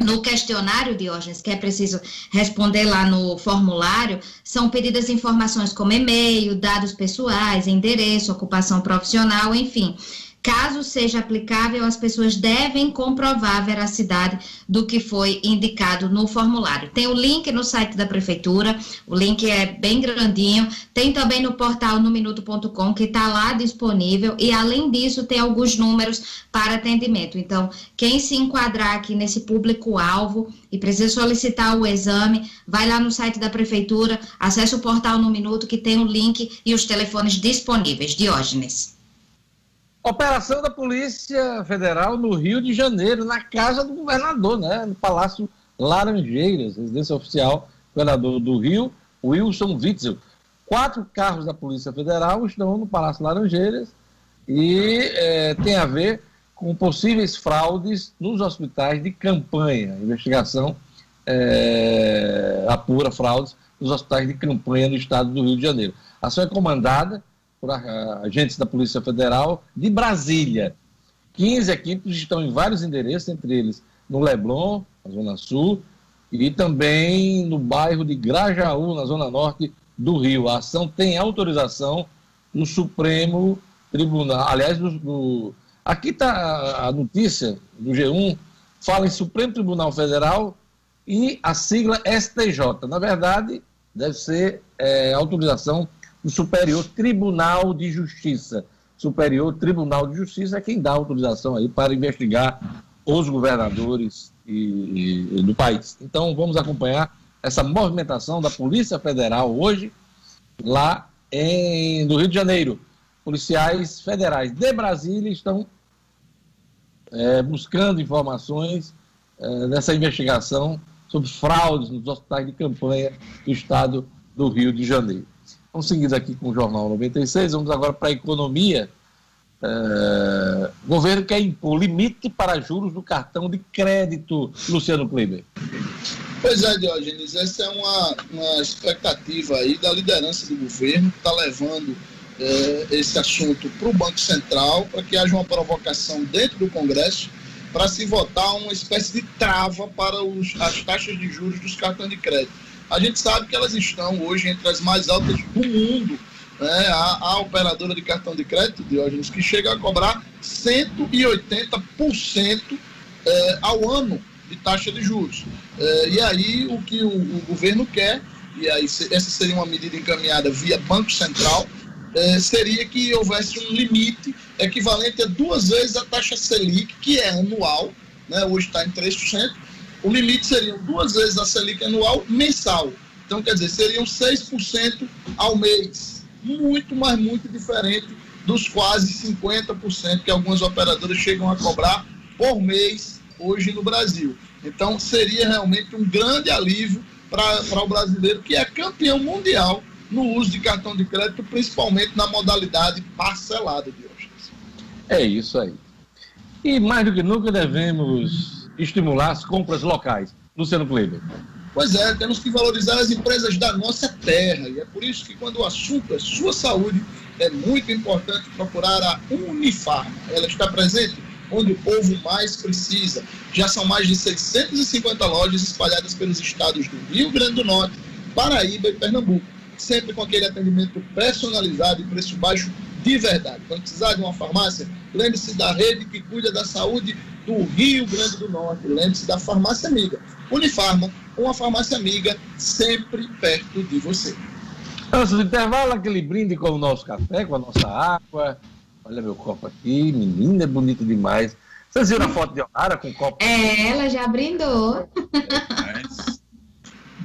No questionário, Diógenes, que é preciso responder lá no formulário, são pedidas informações como e-mail, dados pessoais, endereço, ocupação profissional, enfim. Caso seja aplicável, as pessoas devem comprovar a veracidade do que foi indicado no formulário. Tem o link no site da prefeitura, o link é bem grandinho. Tem também no portal no minuto.com que está lá disponível e além disso tem alguns números para atendimento. Então, quem se enquadrar aqui nesse público-alvo e precisa solicitar o exame, vai lá no site da prefeitura, acesse o portal no minuto que tem o link e os telefones disponíveis. Diógenes. Operação da Polícia Federal no Rio de Janeiro, na casa do governador, né? No Palácio Laranjeiras, residência oficial do governador do Rio, Wilson Witzel. Quatro carros da Polícia Federal estão no Palácio Laranjeiras e é, tem a ver com possíveis fraudes nos hospitais de campanha. A investigação é, apura fraudes nos hospitais de campanha no estado do Rio de Janeiro. A ação é comandada por agentes da Polícia Federal de Brasília. 15 equipes estão em vários endereços, entre eles no Leblon, na Zona Sul, e também no bairro de Grajaú, na zona norte do Rio. A ação tem autorização no Supremo Tribunal. Aliás, do, do... aqui está a notícia do G1, fala em Supremo Tribunal Federal e a sigla STJ. Na verdade, deve ser é, autorização do Superior Tribunal de Justiça. Superior Tribunal de Justiça é quem dá autorização aí para investigar os governadores e, e, do país. Então, vamos acompanhar essa movimentação da Polícia Federal hoje, lá em, no Rio de Janeiro. Policiais federais de Brasília estão é, buscando informações é, nessa investigação sobre fraudes nos hospitais de campanha do estado do Rio de Janeiro. Vamos seguir aqui com o Jornal 96, vamos agora para a economia. É, o governo quer impor limite para juros do cartão de crédito, Luciano Kleber. Pois é, Diógenes, essa é uma, uma expectativa aí da liderança do governo, que está levando é, esse assunto para o Banco Central, para que haja uma provocação dentro do Congresso para se votar uma espécie de trava para os, as taxas de juros dos cartões de crédito. A gente sabe que elas estão hoje entre as mais altas do mundo. Né? A, a operadora de cartão de crédito, Diógenes, que chega a cobrar 180% é, ao ano de taxa de juros. É, e aí o que o, o governo quer, e aí essa seria uma medida encaminhada via Banco Central, é, seria que houvesse um limite equivalente a duas vezes a taxa Selic, que é anual, né, hoje está em 3%, o limite seria duas vezes a Selic anual mensal. Então, quer dizer, seriam 6% ao mês. Muito, mas muito diferente dos quase 50% que algumas operadoras chegam a cobrar por mês hoje no Brasil. Então, seria realmente um grande alívio para o brasileiro, que é campeão mundial no uso de cartão de crédito, principalmente na modalidade parcelada de hoje. É isso aí. E mais do que nunca devemos estimular as compras locais. Luciano Kleber. Pois é, temos que valorizar as empresas da nossa terra. E é por isso que, quando o assunto é sua saúde, é muito importante procurar a Unifarma. Ela está presente onde o povo mais precisa. Já são mais de 650 lojas espalhadas pelos estados do Rio Grande do Norte, Paraíba e Pernambuco sempre com aquele atendimento personalizado e preço baixo de verdade. Quando precisar de uma farmácia, lembre-se da rede que cuida da saúde do Rio Grande do Norte. Lembre-se da farmácia amiga. Unifarma, uma farmácia amiga sempre perto de você. Antes do intervalo, aquele brinde com o nosso café, com a nossa água. Olha meu copo aqui, menina, é bonito demais. Vocês viram a foto de O'Hara com o copo? É, ela já brindou. É,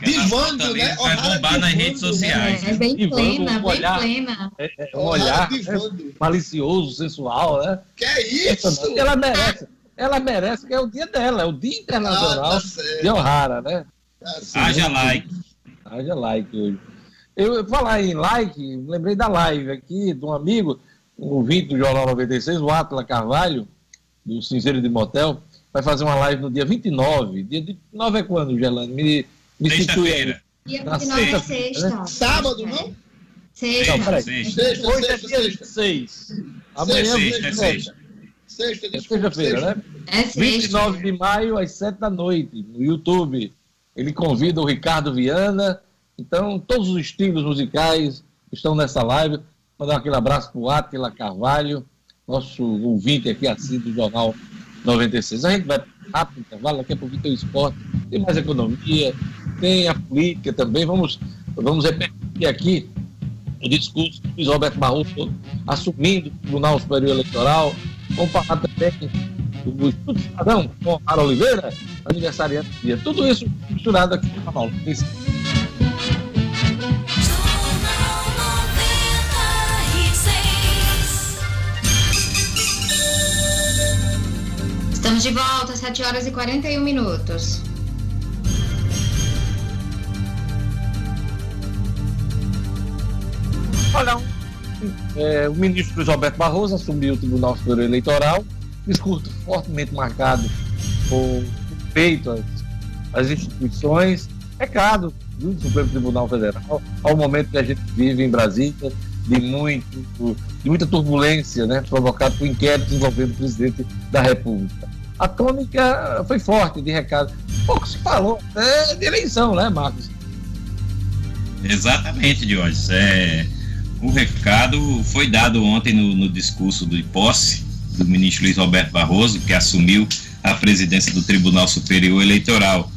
Divando, né? Vai bombar nas redes sociais. É, é bem divando, plena, um olhar, bem plena. É, é, um olhar né, malicioso, sensual, né? Que é isso? Ela merece. Ela merece, que é o dia dela, é o Dia Internacional ah, tá de O'Hara, né? Tá Haja like. Haja like hoje. Eu falar em like, lembrei da live aqui de um amigo, um ouvinte do Jornal 96, o Atla Carvalho, do Cinzeiro de Motel, vai fazer uma live no dia 29. Dia 29 é quando, Gelane? Me Sexta-feira. Dia 29 é sexta. Né? Sábado, não? Sexta. Não, peraí. Sexta, Hoje é dia 26. Amanhã é sexta. Sexta, sexta. É sexta-feira, né? É sexta. 29 de maio, às 7 da noite, no YouTube. Ele convida o Ricardo Viana. Então, todos os estilos musicais estão nessa live. Mandar aquele abraço para o Atila Carvalho, nosso ouvinte aqui, assim, do Jornal 96. A gente vai rápido intervalo, daqui a pouco tem o esporte, tem mais economia, tem a política também. Vamos, vamos repetir aqui o discurso do Luiz Roberto Barroso assumindo o Tribunal Superior Eleitoral. Vamos falar também do Estudo Cidadão com a Oliveira, aniversariante do dia. Tudo isso misturado aqui no canal. Estamos de volta, 7 horas e 41 minutos. Olha, é, o ministro Roberto Barroso assumiu o Tribunal Superior Eleitoral, discurso fortemente marcado por respeito às, às instituições, recado do Supremo Tribunal Federal, ao momento que a gente vive em Brasília, de, muito, de muita turbulência, né, provocado por inquéritos envolvendo o presidente da República. A tônica foi forte de recado. Pouco se falou é, de eleição, né, Marcos? Exatamente, Diógenes. É, o recado foi dado ontem no, no discurso de posse do ministro Luiz Roberto Barroso, que assumiu a presidência do Tribunal Superior Eleitoral.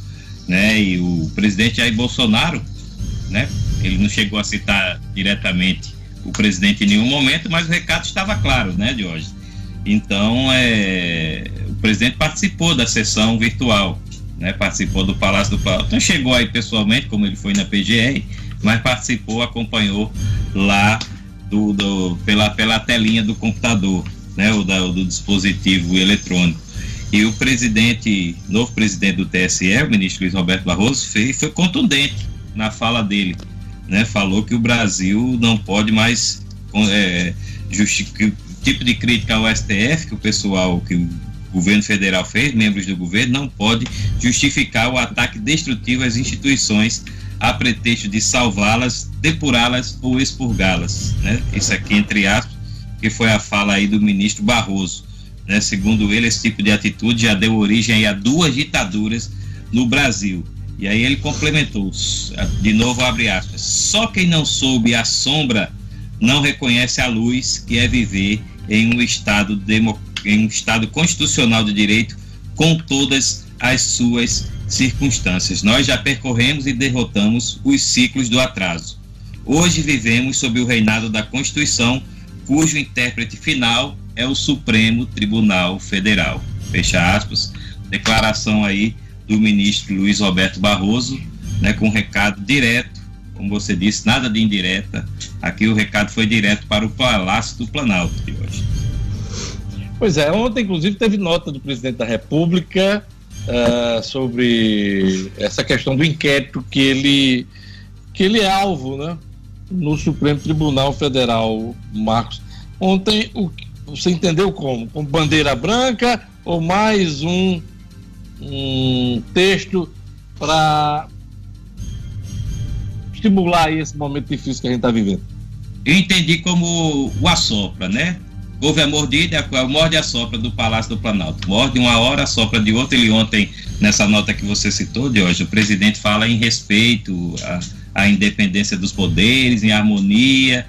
Né? E o presidente Jair Bolsonaro, né? ele não chegou a citar diretamente o presidente em nenhum momento, mas o recado estava claro, né, Diógenes? Então, é, o presidente participou da sessão virtual, né, participou do Palácio do Planalto. Não chegou aí pessoalmente, como ele foi na PGR, mas participou, acompanhou lá do, do, pela, pela telinha do computador, né, o da, do dispositivo eletrônico. E o presidente, novo presidente do TSE, o ministro Luiz Roberto Barroso, fez, foi contundente na fala dele. Né, falou que o Brasil não pode mais é, tipo de crítica ao STF que o pessoal, que o governo federal fez, membros do governo, não pode justificar o ataque destrutivo às instituições a pretexto de salvá-las, depurá-las ou expurgá-las. Né? Isso aqui, entre aspas, que foi a fala aí do ministro Barroso. Né? Segundo ele, esse tipo de atitude já deu origem a duas ditaduras no Brasil. E aí ele complementou, de novo abre aspas, só quem não soube a sombra não reconhece a luz que é viver em um estado demo, em um estado constitucional de direito com todas as suas circunstâncias. Nós já percorremos e derrotamos os ciclos do atraso. Hoje vivemos sob o reinado da Constituição, cujo intérprete final é o Supremo Tribunal Federal. Fecha aspas. Declaração aí do ministro Luiz Roberto Barroso, né, com recado direto, como você disse, nada de indireta. Aqui o recado foi direto para o Palácio do Planalto de hoje. Pois é, ontem inclusive teve nota do presidente da República uh, sobre essa questão do inquérito que ele, que ele é alvo né, no Supremo Tribunal Federal, Marcos. Ontem, o, você entendeu como? Com bandeira branca ou mais um, um texto para estimular esse momento difícil que a gente está vivendo? Eu entendi como o assopra, né? Houve a mordida, a morde a sopra do Palácio do Planalto. Morde uma hora, sopra de outra. Ele ontem, nessa nota que você citou, de hoje, o presidente fala em respeito à, à independência dos poderes, em harmonia,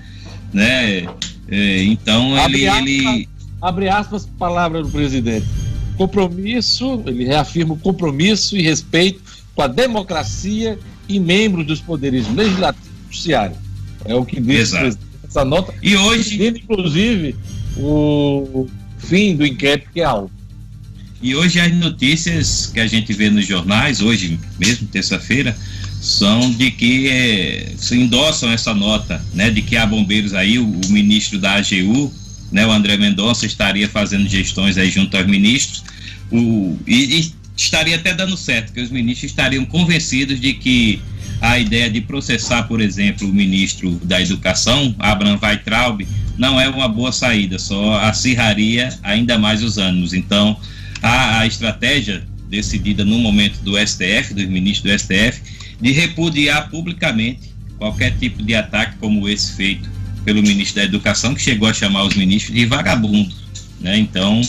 né? É, então abre ele, aspas, ele. Abre aspas, palavra do presidente. Compromisso, ele reafirma o compromisso e respeito com a democracia e membros dos poderes legislativo e judiciário. É o que diz essa nota. E hoje. Inclusive, o fim do inquérito que é alto. E hoje as notícias que a gente vê nos jornais, hoje mesmo, terça-feira, são de que é, se endossam essa nota, né, de que há bombeiros aí, o, o ministro da AGU, né, o André Mendonça, estaria fazendo gestões aí junto aos ministros, o, e, e estaria até dando certo, que os ministros estariam convencidos de que a ideia de processar, por exemplo, o ministro da Educação, Abraham Weitraub, não é uma boa saída, só acirraria ainda mais os ânimos. Então, a, a estratégia decidida no momento do STF, dos ministros do STF, de repudiar publicamente qualquer tipo de ataque como esse feito pelo ministro da Educação, que chegou a chamar os ministros de vagabundos, né? Então,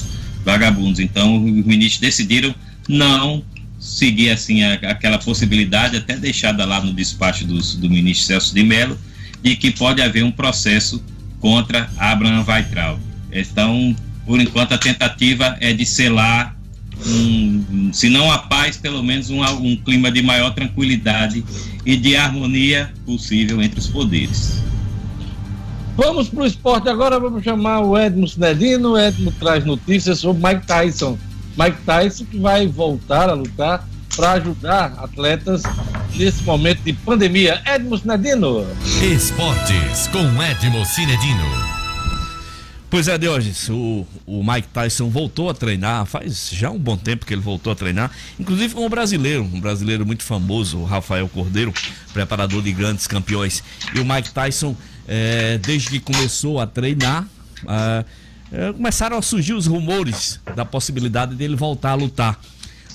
vagabundos. Então, os ministros decidiram não seguir assim a, aquela possibilidade até deixada lá no despacho do, do ministro Celso de Mello de que pode haver um processo contra Abraham Weitraub. Então, por enquanto a tentativa é de selar um, se não a paz, pelo menos um, um clima de maior tranquilidade e de harmonia possível entre os poderes. Vamos para o esporte agora, vamos chamar o Edmo Sinedino. O Edmo traz notícias sobre Mike Tyson. Mike Tyson que vai voltar a lutar para ajudar atletas nesse momento de pandemia. Edmo Cinedino. Esportes com Edmo Cinedino. Pois é, Diogenes, o, o Mike Tyson voltou a treinar, faz já um bom tempo que ele voltou a treinar, inclusive com um brasileiro, um brasileiro muito famoso, o Rafael Cordeiro, preparador de grandes campeões. E o Mike Tyson, é, desde que começou a treinar, é, é, começaram a surgir os rumores da possibilidade dele voltar a lutar.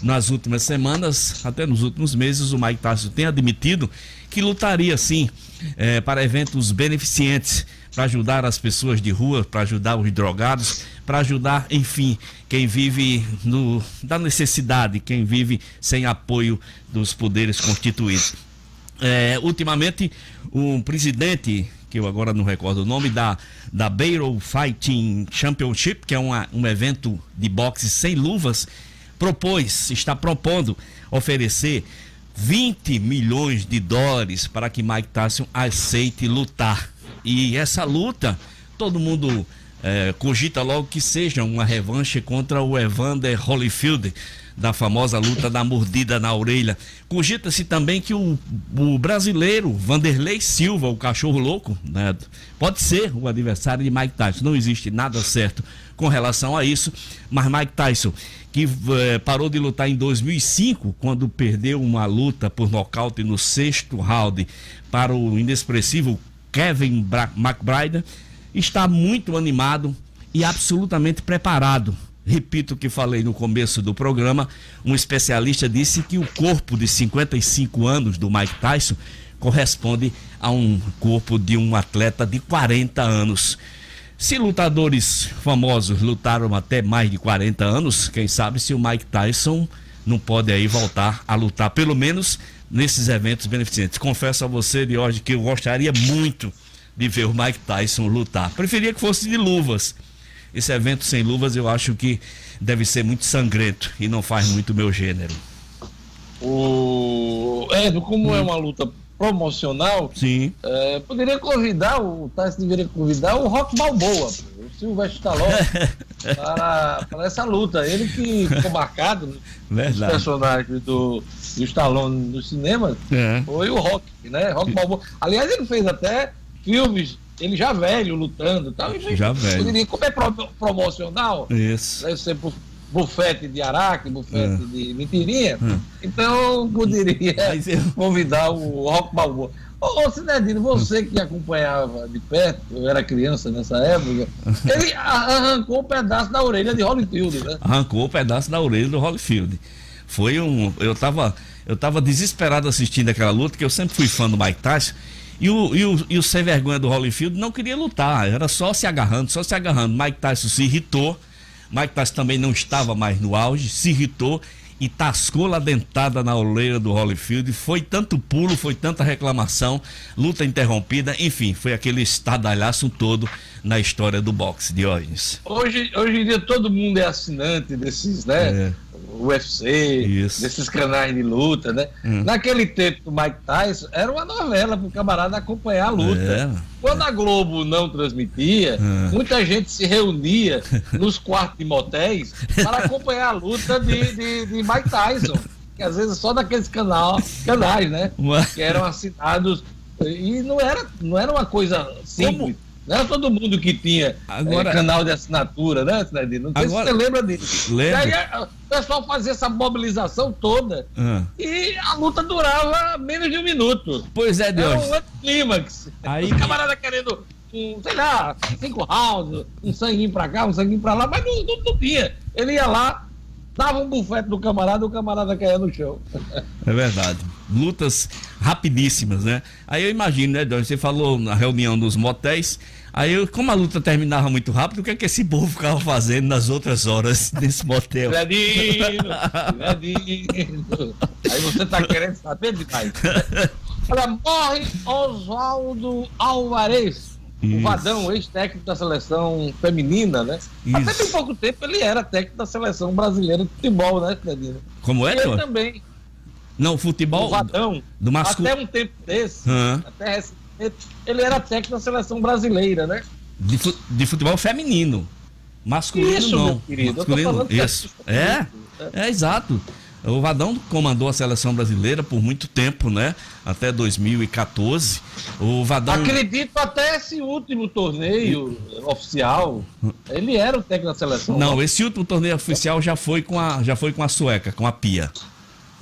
Nas últimas semanas, até nos últimos meses, o Mike Tyson tem admitido que lutaria sim é, para eventos beneficentes para ajudar as pessoas de rua, para ajudar os drogados, para ajudar, enfim, quem vive no, da necessidade, quem vive sem apoio dos poderes constituídos. É, ultimamente, um presidente, que eu agora não recordo o nome, da, da Battle Fighting Championship, que é uma, um evento de boxe sem luvas, propôs, está propondo oferecer 20 milhões de dólares para que Mike Tyson aceite lutar. E essa luta, todo mundo é, cogita logo que seja uma revanche contra o Evander Holyfield da famosa luta da mordida na orelha. Cogita-se também que o, o, brasileiro Vanderlei Silva, o cachorro louco, né, pode ser o adversário de Mike Tyson. Não existe nada certo com relação a isso, mas Mike Tyson, que eh, parou de lutar em 2005, quando perdeu uma luta por nocaute no sexto round para o inexpressivo Kevin McBride, está muito animado e absolutamente preparado Repito o que falei no começo do programa: um especialista disse que o corpo de 55 anos do Mike Tyson corresponde a um corpo de um atleta de 40 anos. Se lutadores famosos lutaram até mais de 40 anos, quem sabe se o Mike Tyson não pode aí voltar a lutar, pelo menos nesses eventos beneficentes. Confesso a você, de hoje, que eu gostaria muito de ver o Mike Tyson lutar. Preferia que fosse de luvas esse evento sem luvas eu acho que deve ser muito sangrento e não faz muito meu gênero. O como hum. é uma luta promocional, Sim. É, poderia convidar, o Tyson deveria convidar o Rock Balboa, o Silvestre Stallone, para, para essa luta. Ele que ficou marcado né, nos personagens do, do Stallone no cinema, é. foi o Rock, né? Rock Balboa. Aliás, ele fez até filmes ele já velho, lutando tal. E já velho. Poderia, como é promocional, Isso. deve ser bufete de araque, bufete é. de mentirinha, é. então poderia eu... convidar o Rock Balboa. Ô, ô Cinedino, você que acompanhava de perto, eu era criança nessa época, ele arrancou um pedaço da orelha de Holyfield, né? Arrancou o um pedaço da orelha do Holyfield. Foi um. Eu tava, eu tava desesperado assistindo aquela luta, que eu sempre fui fã do Mike Tyson. E o, e, o, e o sem vergonha do Holyfield não queria lutar, era só se agarrando, só se agarrando. Mike Tyson se irritou, Mike Tyson também não estava mais no auge, se irritou e tascou lá dentada na oleira do Holyfield. Foi tanto pulo, foi tanta reclamação, luta interrompida, enfim, foi aquele estadalhaço todo na história do boxe, de Hoje, hoje em dia todo mundo é assinante desses, né? É UFC, Isso. desses canais de luta, né? Hum. Naquele tempo do Mike Tyson, era uma novela para o camarada acompanhar a luta. É. Quando a Globo não transmitia, é. muita gente se reunia nos quartos de motéis para acompanhar a luta de, de, de Mike Tyson. Que às vezes só daqueles canal, canais, né? Que eram assinados. E não era, não era uma coisa simples. Como? Não era todo mundo que tinha Agora, é, canal de assinatura, né, Cidadinho? Não sei Agora, se você lembra disso. Lembro. E aí o pessoal fazia essa mobilização toda ah. e a luta durava menos de um minuto. Pois é, Deus. Era um clímax. Aí... Os camaradas querendo, um, sei lá, cinco rounds, um sanguinho pra cá, um sanguinho pra lá, mas não, não, não tinha. Ele ia lá, dava um bufete do camarada e o camarada caía no chão. É verdade. Lutas rapidíssimas, né? Aí eu imagino, né, Deus? Você falou na reunião dos motéis Aí, eu, como a luta terminava muito rápido, o que é que esse povo ficava fazendo nas outras horas desse motel? Ledino, Ledino. Aí você tá querendo saber demais. Olha, morre Oswaldo Alvarez. Isso. O Vadão, ex-técnico da seleção feminina, né? Isso. Até tem pouco tempo ele era técnico da seleção brasileira de futebol, né, Ledino? Como é, e ele também. Não, futebol. O Vadão. Do masculino. Até um tempo desse, uhum. até recentemente ele era técnico da seleção brasileira, né? De, de futebol feminino. Masculino isso, não. Masculino, isso. É, é, exato. O Vadão comandou a seleção brasileira por muito tempo, né? Até 2014. O Vadão. Acredito até esse último torneio oficial. Ele era o técnico da seleção. Não, esse último torneio oficial já foi com a, já foi com a sueca, com a Pia.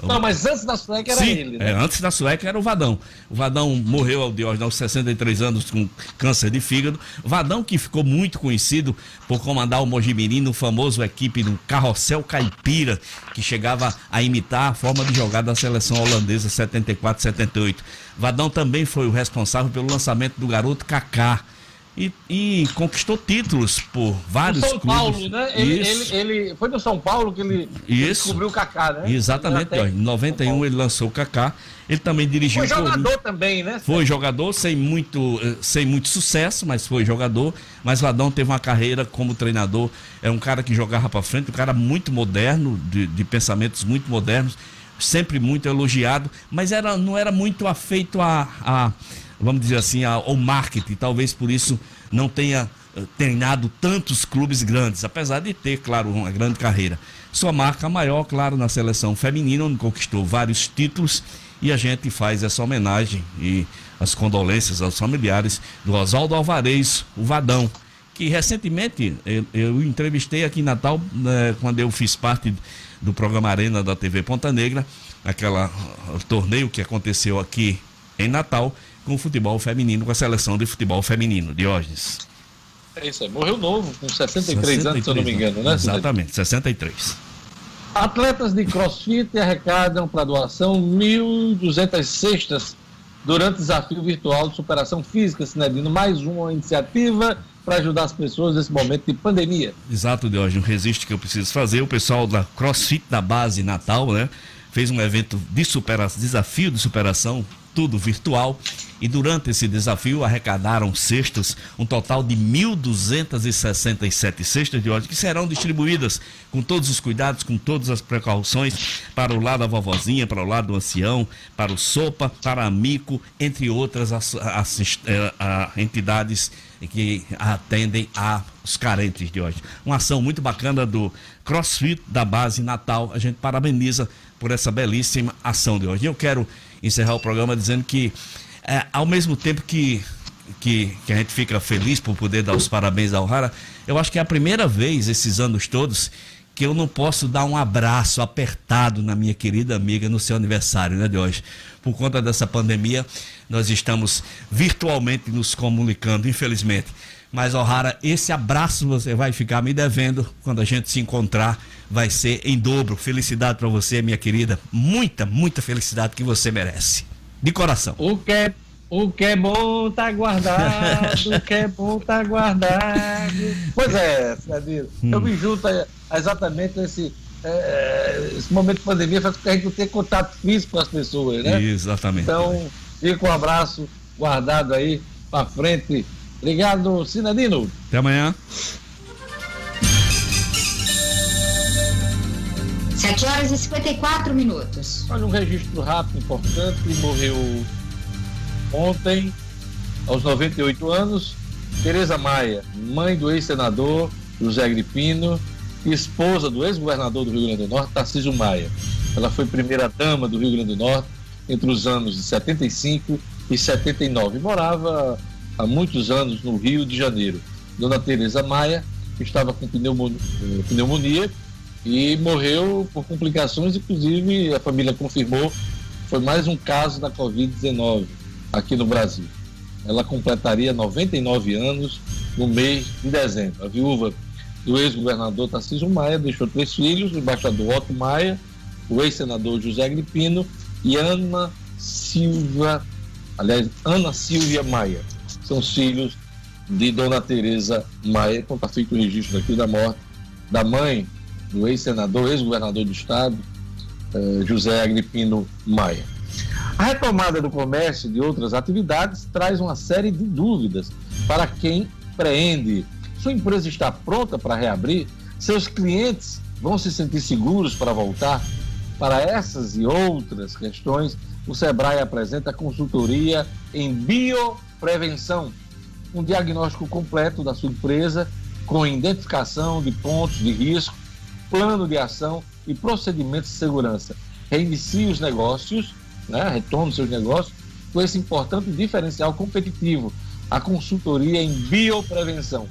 Não, mas antes da Sueca era Sim, ele, né? É, antes da Sueca era o Vadão. O Vadão morreu ao Diógenes aos 63 anos com câncer de fígado. Vadão que ficou muito conhecido por comandar o Mojimirim no famoso equipe do Carrossel Caipira, que chegava a imitar a forma de jogar da seleção holandesa 74-78. Vadão também foi o responsável pelo lançamento do garoto Kaká e, e conquistou títulos por vários no São clubes. Paulo, né? Ele, ele, ele- foi no São Paulo que ele Isso. descobriu o Kaká, né? Exatamente, ó, em 91 ele lançou o Kaká. Ele também dirigiu Foi jogador também, né? Foi jogador sem muito, eh, sem muito sucesso, mas foi jogador. Mas Vadão teve uma carreira como treinador. É um cara que jogava para frente, um cara muito moderno, de, de pensamentos muito modernos, sempre muito elogiado, mas era, não era muito afeito a, a vamos dizer assim, ao marketing. Talvez por isso não tenha eh, treinado tantos clubes grandes, apesar de ter, claro, uma grande carreira. Sua marca maior, claro, na seleção feminina, onde conquistou vários títulos e a gente faz essa homenagem e as condolências aos familiares do Oswaldo Alvarez, o Vadão, que recentemente eu, eu entrevistei aqui em Natal, né, quando eu fiz parte do programa Arena da TV Ponta Negra, aquela uh, torneio que aconteceu aqui em Natal com o futebol feminino, com a seleção de futebol feminino, Diógenes. É isso aí. Morreu novo, com 63, anos, se eu não me engano, né? Exatamente, 63. Atletas de crossfit arrecadam para doação 1.200 cestas durante o desafio virtual de superação física, Sinedino. Mais uma iniciativa para ajudar as pessoas nesse momento de pandemia. Exato, Diógenes, um resiste que eu preciso fazer. O pessoal da CrossFit da base Natal, né? Fez um evento de superação, desafio de superação, tudo virtual. E durante esse desafio arrecadaram cestas, um total de 1.267 cestas de óleo que serão distribuídas com todos os cuidados, com todas as precauções, para o lado da vovozinha, para o lado do ancião, para o sopa, para a mico, entre outras eh, entidades que atendem aos carentes de hoje. Uma ação muito bacana do CrossFit da base Natal. A gente parabeniza por essa belíssima ação de hoje. Eu quero encerrar o programa dizendo que, eh, ao mesmo tempo que, que, que a gente fica feliz por poder dar os parabéns ao Rara, eu acho que é a primeira vez esses anos todos que eu não posso dar um abraço apertado na minha querida amiga no seu aniversário, né, de hoje. Por conta dessa pandemia, nós estamos virtualmente nos comunicando, infelizmente. Mas, O'Hara, esse abraço você vai ficar me devendo quando a gente se encontrar. Vai ser em dobro. Felicidade para você, minha querida. Muita, muita felicidade que você merece. De coração. O que é, o que é bom tá guardado, o que é bom tá guardado. Pois é, Cidadino. Eu me junto a, a exatamente esse, é, esse momento de pandemia, faz com que a gente não tenha contato físico com as pessoas, né? Exatamente. Então, fica um abraço guardado aí pra frente. Obrigado, Sinadino. Até amanhã. 7 horas e 54 minutos. Olha um registro rápido, importante. Morreu ontem, aos 98 anos, Tereza Maia, mãe do ex-senador José Agripino e esposa do ex-governador do Rio Grande do Norte, Tarcísio Maia. Ela foi primeira-dama do Rio Grande do Norte entre os anos de 75 e 79. Morava há muitos anos no Rio de Janeiro. Dona Tereza Maia estava com pneumonia, e morreu por complicações, inclusive a família confirmou, foi mais um caso da Covid-19 aqui no Brasil. Ela completaria 99 anos no mês de dezembro. A viúva do ex-governador Tarcísio Maia deixou três filhos, o embaixador Otto Maia, o ex-senador José Agripino e Ana Silva, aliás, Ana Silvia Maia. São os filhos de Dona Tereza Maia, então está feito o registro aqui da morte da mãe do ex-senador, ex-governador do estado, eh, José Agripino Maia. A retomada do comércio e de outras atividades traz uma série de dúvidas para quem empreende. Sua empresa está pronta para reabrir? Seus clientes vão se sentir seguros para voltar? Para essas e outras questões, o Sebrae apresenta consultoria em bioprevenção, um diagnóstico completo da sua empresa com identificação de pontos de risco, plano de ação e procedimentos de segurança. Reinicie os negócios, né, seus negócios com esse importante diferencial competitivo, a consultoria em bioprevenção.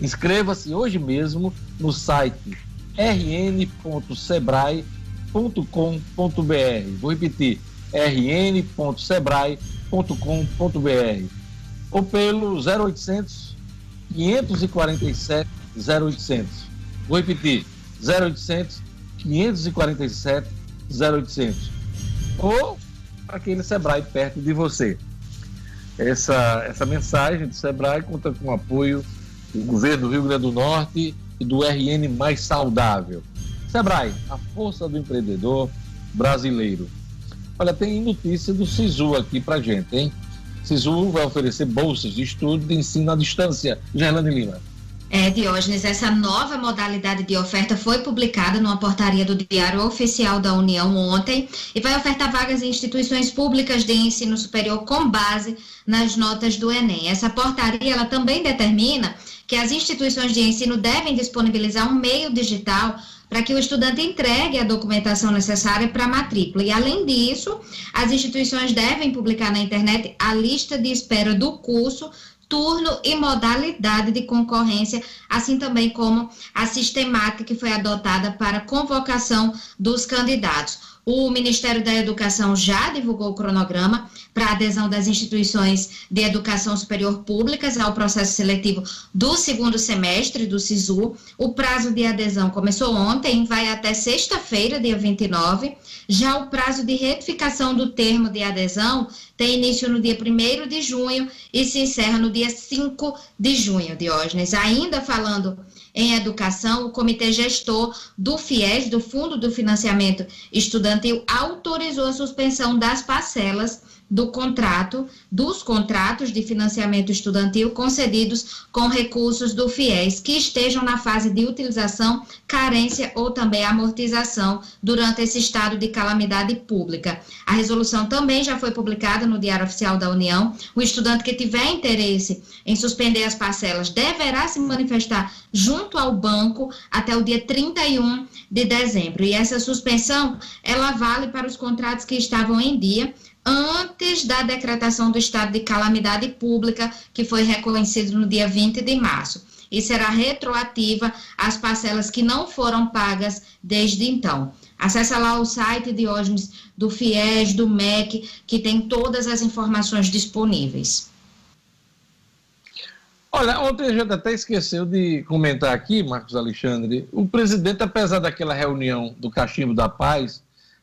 Inscreva-se hoje mesmo no site rn.sebrae.com.br. Vou repetir: rn.sebrae.com.br ou pelo 0800 547 0800. Vou repetir: 0800 547 0800. Ou aquele Sebrae perto de você. essa, essa mensagem do Sebrae conta com o apoio do governo do Rio Grande do Norte e do RN Mais Saudável. Sebrae, a força do empreendedor brasileiro. Olha, tem notícia do SISU aqui pra gente, hein? SISU vai oferecer bolsas de estudo de ensino à distância. Gerlane Lima. É, Diógenes, essa nova modalidade de oferta foi publicada numa portaria do Diário Oficial da União ontem e vai ofertar vagas em instituições públicas de ensino superior com base nas notas do Enem. Essa portaria ela também determina que as instituições de ensino devem disponibilizar um meio digital para que o estudante entregue a documentação necessária para a matrícula. E, além disso, as instituições devem publicar na internet a lista de espera do curso turno e modalidade de concorrência, assim também como a sistemática que foi adotada para convocação dos candidatos. O Ministério da Educação já divulgou o cronograma para adesão das instituições de educação superior públicas ao processo seletivo do segundo semestre do SISU. O prazo de adesão começou ontem, vai até sexta-feira, dia 29. Já o prazo de retificação do termo de adesão tem início no dia 1 de junho e se encerra no dia 5 de junho, Diógenes. Ainda falando em Educação, o Comitê Gestor do FIES, do Fundo do Financiamento Estudantil, autorizou a suspensão das parcelas do contrato, dos contratos de financiamento estudantil concedidos com recursos do FIES que estejam na fase de utilização, carência ou também amortização durante esse estado de calamidade pública. A resolução também já foi publicada no Diário Oficial da União. O estudante que tiver interesse em suspender as parcelas deverá se manifestar junto ao banco até o dia 31 de dezembro. E essa suspensão, ela vale para os contratos que estavam em dia antes da decretação do estado de calamidade pública, que foi reconhecido no dia 20 de março. E será retroativa às parcelas que não foram pagas desde então. Acesse lá o site de hoje do FIES, do MEC, que tem todas as informações disponíveis. Olha, ontem a gente até esqueceu de comentar aqui, Marcos Alexandre, o presidente, apesar daquela reunião do Cachimbo da Paz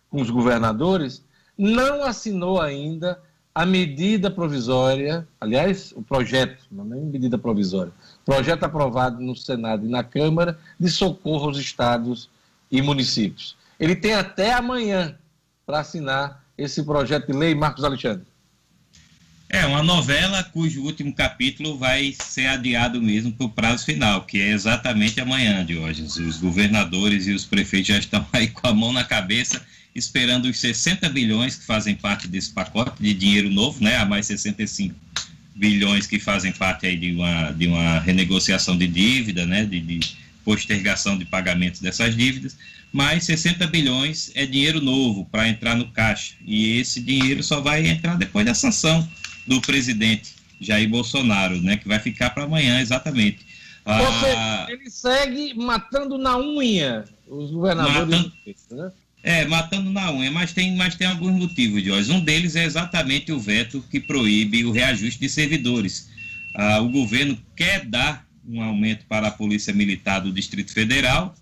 com os governadores, não assinou ainda a medida provisória, aliás, o projeto, não é medida provisória, projeto aprovado no Senado e na Câmara de socorro aos estados e municípios. Ele tem até amanhã para assinar esse projeto de lei, Marcos Alexandre. É uma novela cujo último capítulo vai ser adiado mesmo para o prazo final, que é exatamente amanhã de hoje. Os governadores e os prefeitos já estão aí com a mão na cabeça esperando os 60 bilhões que fazem parte desse pacote de dinheiro novo, né, a mais 65 bilhões que fazem parte aí de uma, de uma renegociação de dívida, né, de, de postergação de pagamentos dessas dívidas, mas 60 bilhões é dinheiro novo para entrar no caixa, e esse dinheiro só vai entrar depois da sanção do presidente Jair Bolsonaro, né, que vai ficar para amanhã exatamente. Ah, ele segue matando na unha os governadores. Matando, né? É, matando na unha, mas tem, mas tem alguns motivos, Jorge. Um deles é exatamente o veto que proíbe o reajuste de servidores. Ah, o governo quer dar um aumento para a Polícia Militar do Distrito Federal,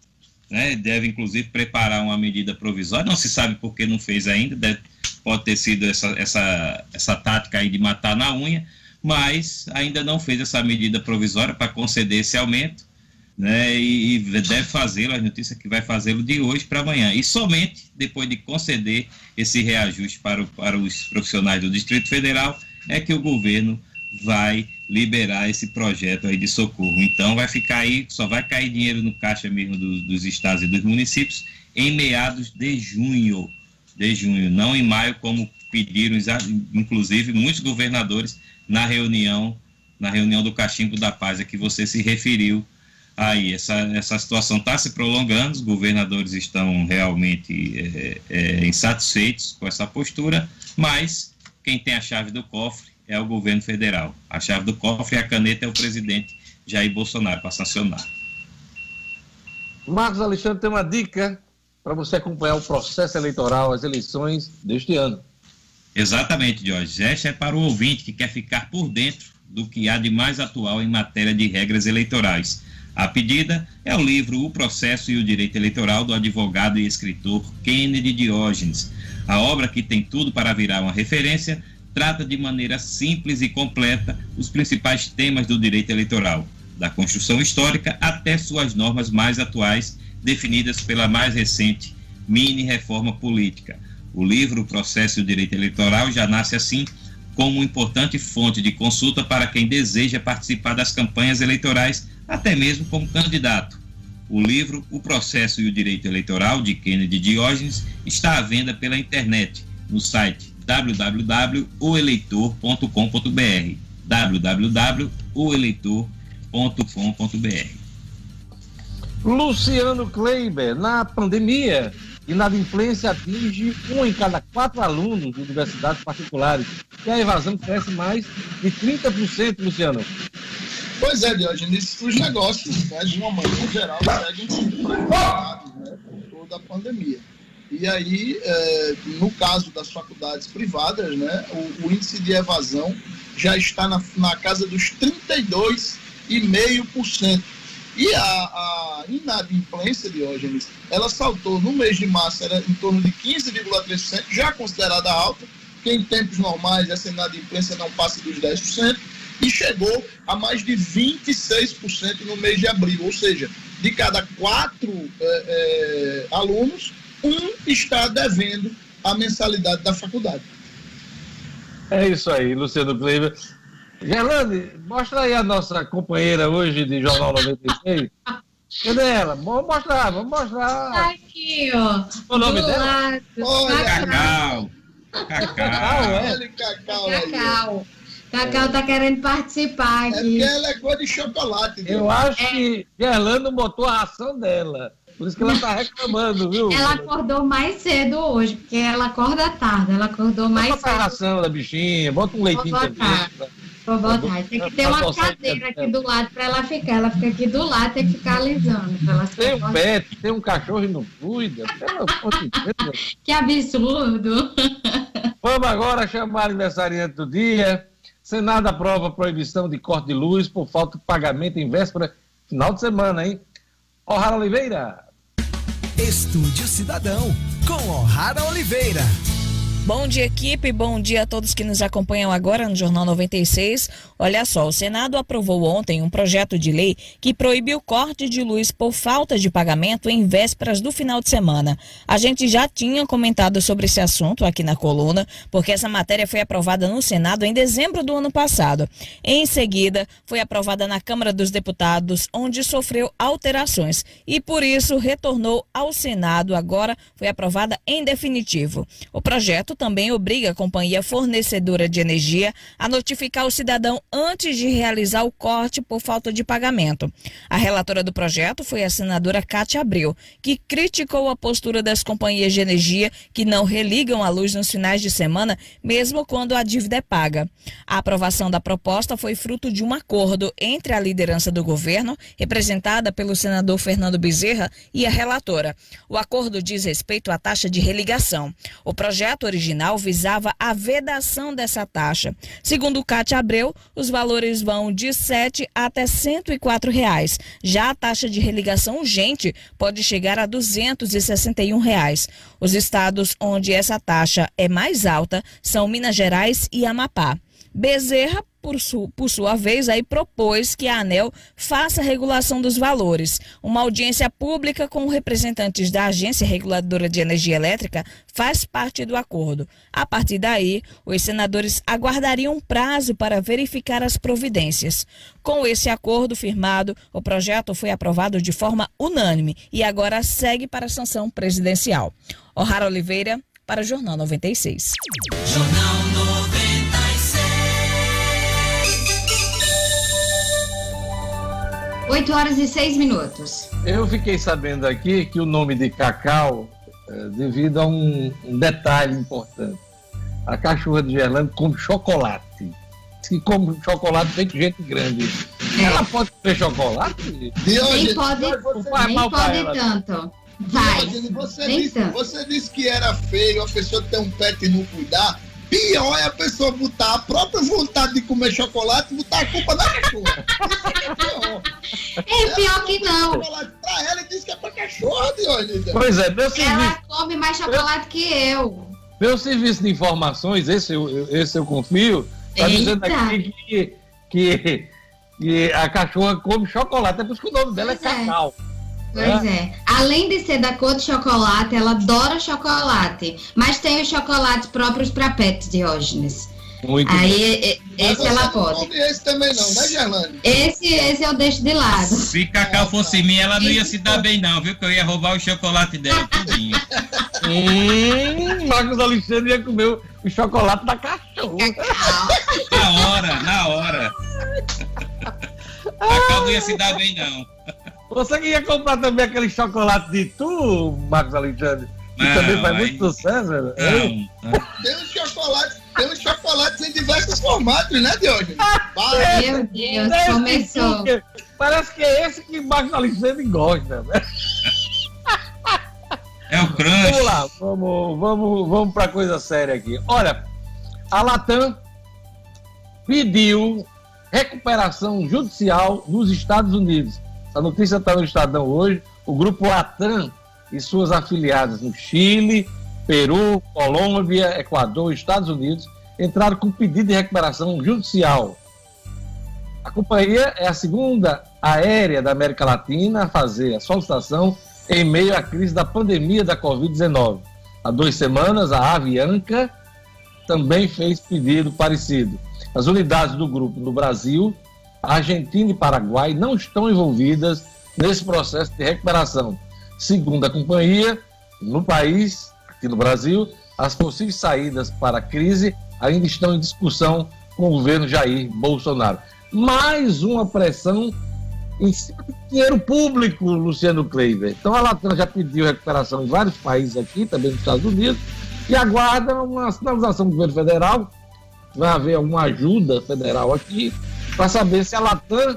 né, deve inclusive preparar uma medida provisória, não se sabe por que não fez ainda, deve, pode ter sido essa, essa, essa tática aí de matar na unha, mas ainda não fez essa medida provisória para conceder esse aumento né, e, deve fazê-lo, a notícia que vai fazê-lo de hoje para amanhã. E somente depois de conceder esse reajuste para, o, para os profissionais do Distrito Federal é que o governo vai liberar esse projeto aí de socorro. Então vai ficar aí, só vai cair dinheiro no caixa mesmo do, dos estados e dos municípios em meados de junho, de junho, não em maio como pediram, inclusive muitos governadores na reunião, na reunião do Cachimbo da Paz a que você se referiu aí essa, essa situação está se prolongando, os governadores estão realmente é, é, insatisfeitos com essa postura, mas quem tem a chave do cofre é o governo federal. A chave do cofre e a caneta é o presidente Jair Bolsonaro para sancionar. Marcos Alexandre tem uma dica para você acompanhar o processo eleitoral, as eleições deste ano. Exatamente, Jorge. Esta é para o ouvinte que quer ficar por dentro do que há de mais atual em matéria de regras eleitorais. A pedida é o livro O Processo e o Direito Eleitoral do advogado e escritor Kennedy Diógenes. A obra, que tem tudo para virar uma referência, trata de maneira simples e completa os principais temas do direito eleitoral, da construção histórica até suas normas mais atuais, definidas pela mais recente mini reforma política. O livro O Processo e o Direito Eleitoral já nasce assim como importante fonte de consulta para quem deseja participar das campanhas eleitorais, até mesmo como candidato. O livro O Processo e o Direito Eleitoral, de Kennedy Diógenes, está à venda pela internet, no site www.oeleitor.com.br www.oeleitor.com.br Luciano Kleiber, na pandemia, inadimplência atinge um em cada quatro alunos de universidades particulares. E a evasão cresce mais de 30%, Luciano. Pois é, Diogenes, os negócios, né, de uma maneira geral, seguem sendo prejudicados né, por toda a pandemia. E aí, é, no caso das faculdades privadas, né, o, o índice de evasão já está na, na casa dos 32,5%. E a, a inadimplência, Diógenes, ela saltou no mês de março, era em torno de 15,3%, já considerada alta, que em tempos normais essa inadimplência não passa dos 10%, e chegou a mais de 26% no mês de abril, ou seja, de cada quatro é, é, alunos, um está devendo a mensalidade da faculdade. É isso aí, Luciano Kleiber. Gerlane, mostra aí a nossa companheira hoje de Jornal 96. Cadê ela? Vamos mostrar, vamos mostrar. Tá aqui, ó. O nome do dela? lado. Olha, Cacau. Cacau. é? Olha, Cacau. Cacau. Cacau tá querendo participar É porque aqui. ela é cor de chocolate. Eu Diogenes. acho que Gerlane não botou a ração dela. Por isso que ela tá reclamando, viu? Ela acordou mais cedo hoje, porque ela acorda tarde. Ela acordou mais Bota a cedo. ração da bichinha, bota um leitinho também. Vou botar. Tem que ter uma cadeira aqui do lado pra ela ficar. Ela fica aqui do lado, tem que ficar alisando. Pra ela Tem um pet, tem um cachorro e não cuida. Pelo amor de Deus. Que absurdo! Vamos agora chamar o aniversariante do dia. Senado aprova a proibição de corte de luz por falta de pagamento em véspera, final de semana, hein? O'Hara Oliveira. Estúdio Cidadão, com O'Hara Oliveira. Bom dia, equipe. Bom dia a todos que nos acompanham agora no Jornal 96. Olha só, o Senado aprovou ontem um projeto de lei que proíbe o corte de luz por falta de pagamento em vésperas do final de semana. A gente já tinha comentado sobre esse assunto aqui na coluna, porque essa matéria foi aprovada no Senado em dezembro do ano passado. Em seguida, foi aprovada na Câmara dos Deputados, onde sofreu alterações e por isso retornou ao Senado. Agora foi aprovada em definitivo. O projeto também obriga a companhia fornecedora de energia a notificar o cidadão antes de realizar o corte por falta de pagamento. A relatora do projeto foi a senadora Cátia Abreu, que criticou a postura das companhias de energia que não religam a luz nos finais de semana, mesmo quando a dívida é paga. A aprovação da proposta foi fruto de um acordo entre a liderança do governo, representada pelo senador Fernando Bezerra, e a relatora. O acordo diz respeito à taxa de religação. O projeto original visava a vedação dessa taxa. Segundo Cátia Abreu, os valores vão de 7 até 104 reais. Já a taxa de religação urgente pode chegar a 261 reais. Os estados onde essa taxa é mais alta são Minas Gerais e Amapá. Bezerra, por, su, por, sua vez, aí propôs que a ANEL faça a regulação dos valores. Uma audiência pública com representantes da Agência Reguladora de Energia Elétrica faz parte do acordo. A partir daí, os senadores aguardariam um prazo para verificar as providências. Com esse acordo firmado, o projeto foi aprovado de forma unânime e agora segue para a sanção presidencial. O'Hara Oliveira, para o Jornal 96. Jornal 8 horas e 6 minutos. Eu fiquei sabendo aqui que o nome de Cacau é devido a um, um, detalhe importante. A cachorra de Gerlando come chocolate. Se come chocolate feito gente grande. É. Ela pode comer chocolate? Nem pode, nem pode tanto. Vai. Você disse, você disse que era feio a pessoa ter um pet e não cuidar. Pior é a pessoa botar a própria vontade de comer chocolate e botar a culpa na cachorra. É pior que não. Chocolate pra ela e diz que é pra cachorra, Dionísio. Pois é, meu Ela come mais chocolate eu... que eu. meu serviço de informações, esse eu, esse eu confio, está dizendo aqui que, que, que, a cachorra come chocolate, é por isso que o nome dela é pois é Cacau. Pois é. Além de ser da cor de chocolate, ela adora chocolate. Mas tem os chocolates próprios para pets, Diógenes. Muito Aí, bom. esse ela pode. Não esse também não, né, Gerlane? Esse, esse eu deixo de lado. Se Cacau fosse minha, ela não ia se dar bem, não, viu? Que eu ia roubar o chocolate dela tudinho. hum, Marcos Alexandre ia comer o chocolate da cachorra. na hora, na hora. Cacau não ia se dar bem, não. Você que ia comprar também aquele chocolate de tu, Marcos Alexandre? Que não, também faz muito sucesso, velho. Tem um chocolate tem uns chocolates em diversos formatos, né, Diogo? Meu Deus, começou. Parece que é esse que Marcos Alexandre gosta, né? É o crunch. Vamos lá, vamos, vamos, vamos para coisa séria aqui. Olha, a Latam pediu recuperação judicial nos Estados Unidos. A notícia está no Estadão hoje. O grupo Latam e suas afiliadas no Chile, Peru, Colômbia, Equador Estados Unidos entraram com pedido de recuperação judicial. A companhia é a segunda aérea da América Latina a fazer a solicitação em meio à crise da pandemia da Covid-19. Há duas semanas, a Avianca também fez pedido parecido. As unidades do grupo no Brasil, Argentina e Paraguai não estão envolvidas nesse processo de recuperação. Segundo a companhia, no país aqui no Brasil, as possíveis saídas para a crise ainda estão em discussão com o governo Jair Bolsonaro. Mais uma pressão em cima dinheiro público, Luciano Kleiber. Então a Latam já pediu recuperação em vários países aqui, também nos Estados Unidos, e aguarda uma sinalização do governo federal. Vai haver alguma ajuda federal aqui para saber se a Latam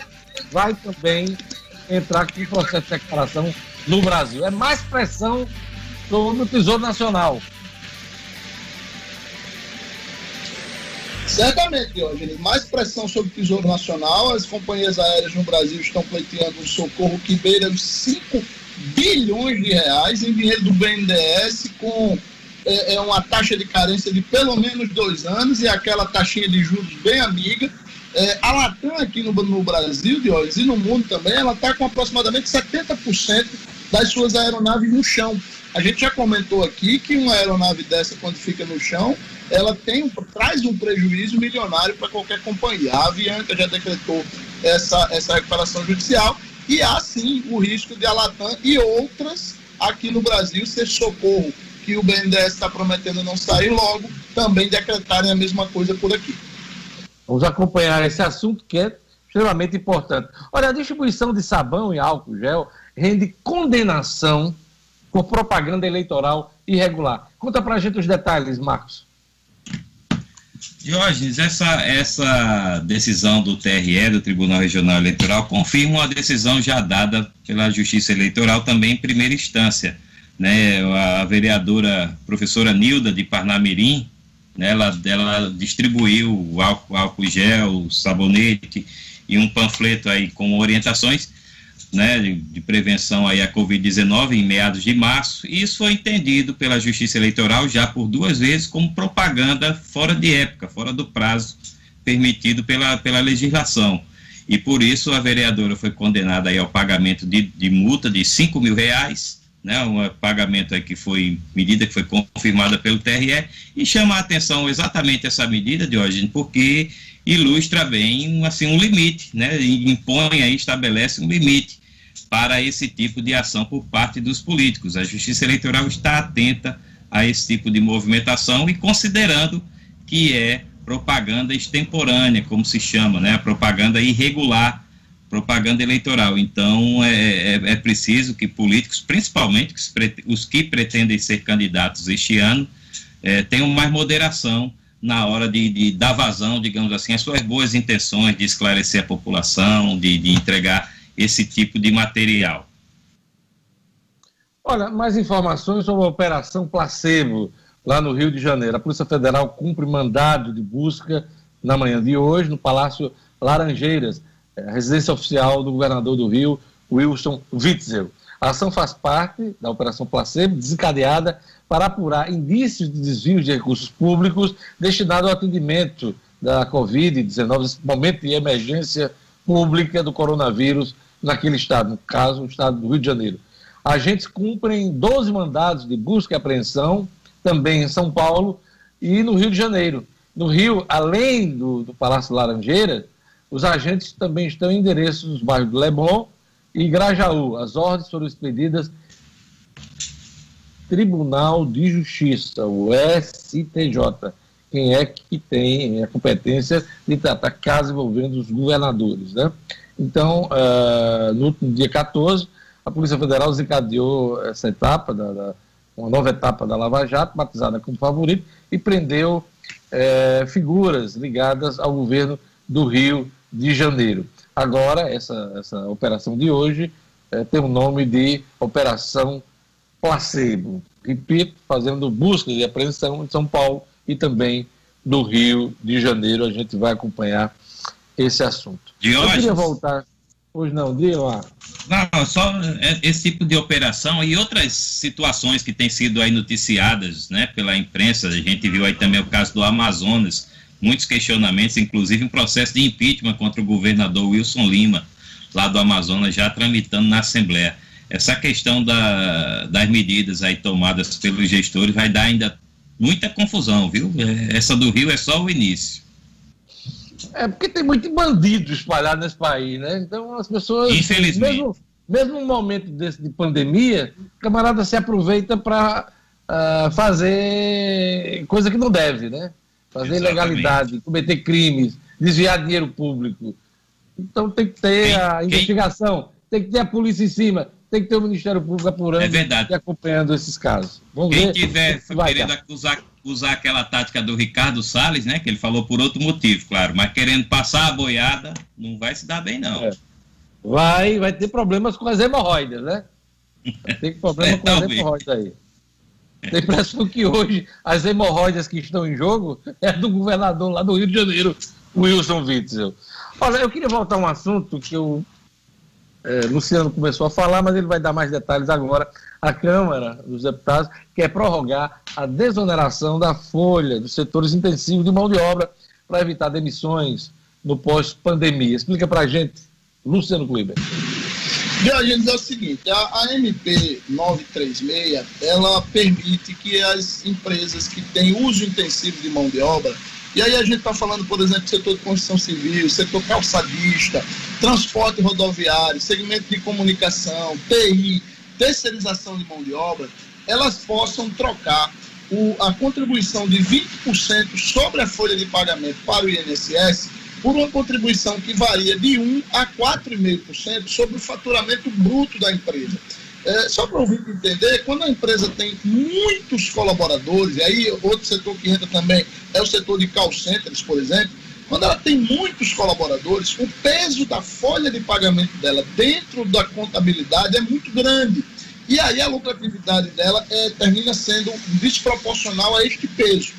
vai também entrar com o processo de recuperação no Brasil. É mais pressão sobre o Tesouro Nacional. Certamente, Diógenes. Mais pressão sobre o Tesouro Nacional. As companhias aéreas no Brasil estão pleiteando um socorro que beira os 5 bilhões de reais em dinheiro do BNDES com é, é, uma taxa de carência de pelo menos dois anos e aquela taxinha de juros bem amiga. É, a Latam aqui no, no Brasil, Diógenes, e no mundo também, ela está com aproximadamente 70% das suas aeronaves no chão. A gente já comentou aqui que uma aeronave dessa, quando fica no chão, ela tem, traz um prejuízo milionário para qualquer companhia. A Avianca já decretou essa, essa recuperação judicial e há sim o risco de a Latam e outras aqui no Brasil ser socorro que o BNDES está prometendo não sair logo, também decretarem a mesma coisa por aqui. Vamos acompanhar esse assunto que é extremamente importante. Olha, a distribuição de sabão e álcool gel rende condenação por propaganda eleitoral irregular. Conta para a gente os detalhes, Marcos. Diógenes, essa, essa decisão do TRE, do Tribunal Regional Eleitoral, confirma uma decisão já dada pela Justiça Eleitoral também em primeira instância. Né, a vereadora professora Nilda de Parnamirim, né, ela, ela distribuiu álcool, álcool gel, sabonete e um panfleto aí com orientações né, de, de, prevenção aí à Covid-19 em meados de março, e isso foi entendido pela Justiça Eleitoral já por duas vezes como propaganda fora de época, fora do prazo permitido pela, pela legislação. E por isso a vereadora foi condenada aí ao pagamento de, de multa de 5 mil reais, né, um pagamento aí que foi, medida que foi confirmada pelo TRE, e chama a atenção exatamente essa medida, de hoje, porque ilustra bem assim, um limite, né, impõe aí, estabelece um limite para esse tipo de ação por parte dos políticos. A Justiça Eleitoral está atenta a esse tipo de movimentação e considerando que é propaganda extemporânea, como se chama, né? A propaganda irregular, propaganda eleitoral. Então, é, é, é preciso que políticos, principalmente os que pretendem ser candidatos este ano, é, tenham mais moderação na hora de, de, dar vazão, digamos assim, às suas boas intenções de esclarecer a população, de, de entregar esse tipo de material. Olha, mais informações sobre a Operação Placebo, lá no Rio de Janeiro. A Polícia Federal cumpre mandado de busca na manhã de hoje no Palácio Laranjeiras, a residência oficial do governador do Rio, Wilson Witzel. A ação faz parte da Operação Placebo, desencadeada para apurar indícios de desvios de recursos públicos destinados ao atendimento da Covid-19, esse momento de emergência pública do coronavírus naquele estado, no caso, o estado do Rio de Janeiro. Agentes cumprem 12 mandados de busca e apreensão, também em São Paulo e no Rio de Janeiro. No Rio, além do, do Palácio Laranjeira, os agentes também estão em endereços nos bairros do Leblon e Grajaú. As ordens foram expedidas Tribunal de Justiça, o STJ, quem é que tem a competência de tratar casos envolvendo os governadores. Né? Então, uh, no dia 14, a Polícia Federal desencadeou essa etapa, da, da, uma nova etapa da Lava Jato, batizada como favorito, e prendeu uh, figuras ligadas ao governo do Rio de Janeiro. Agora, essa, essa operação de hoje uh, tem o nome de Operação Placebo. Repito, fazendo busca de apreensão em São Paulo e também do Rio de Janeiro. A gente vai acompanhar esse assunto. Diógenes. Eu queria voltar. Hoje não, diga lá. Não, só é, esse tipo de operação e outras situações que têm sido aí noticiadas né, pela imprensa. A gente viu aí também o caso do Amazonas, muitos questionamentos, inclusive um processo de impeachment contra o governador Wilson Lima, lá do Amazonas, já tramitando na Assembleia. Essa questão da, das medidas aí tomadas pelos gestores vai dar ainda muita confusão, viu? É, essa do Rio é só o início. É porque tem muito bandido espalhado nesse país, né? Então as pessoas. Infelizmente. Mesmo, mesmo num momento desse de pandemia, o camarada se aproveita para uh, ah, fazer coisa que não deve, né? Fazer Exatamente. ilegalidade, cometer crimes, desviar dinheiro público. Então tem que ter quem, a investigação, quem... tem que ter a polícia em cima, tem que ter o Ministério Público apurando é verdade. e acompanhando esses casos. Vamos Quem ver tiver querendo acusar, usar aquela tática do Ricardo Salles, né? Que ele falou por outro motivo, claro, mas querendo passar a boiada, não vai se dar bem, não. É. Vai, vai ter problemas com as hemorroidas, né? Tem problema é, com as hemorroidas aí. Tem a impressão que hoje as hemorroidas que estão em jogo é do governador lá do Rio de Janeiro, Wilson Witzel. Olha, eu queria voltar a um assunto que eu é, Luciano começou a falar, mas ele vai dar mais detalhes agora. A Câmara dos Deputados quer prorrogar a desoneração da folha dos setores intensivos de mão de obra para evitar demissões no pós-pandemia. Explica para a gente, Luciano Kliber. Diogenes, é o seguinte, a, a, MP 936, ela permite que as empresas que têm uso intensivo de mão de obra e aí a gente está falando, por exemplo, setor de construção civil, setor calçadista, transporte rodoviário, segmento de comunicação, TI, terceirização de mão de obra, elas possam trocar o, a contribuição de 20% sobre a folha de pagamento para o INSS por uma contribuição que varia de 1 a 4,5% sobre o faturamento bruto da empresa. É, só para o ouvinte entender, quando a empresa tem muitos colaboradores, e aí outro setor que entra também é o setor de call centers, por exemplo, quando ela tem muitos colaboradores, o peso da folha de pagamento dela dentro da contabilidade é muito grande. E aí a lucratividade dela é, termina sendo desproporcional a este peso.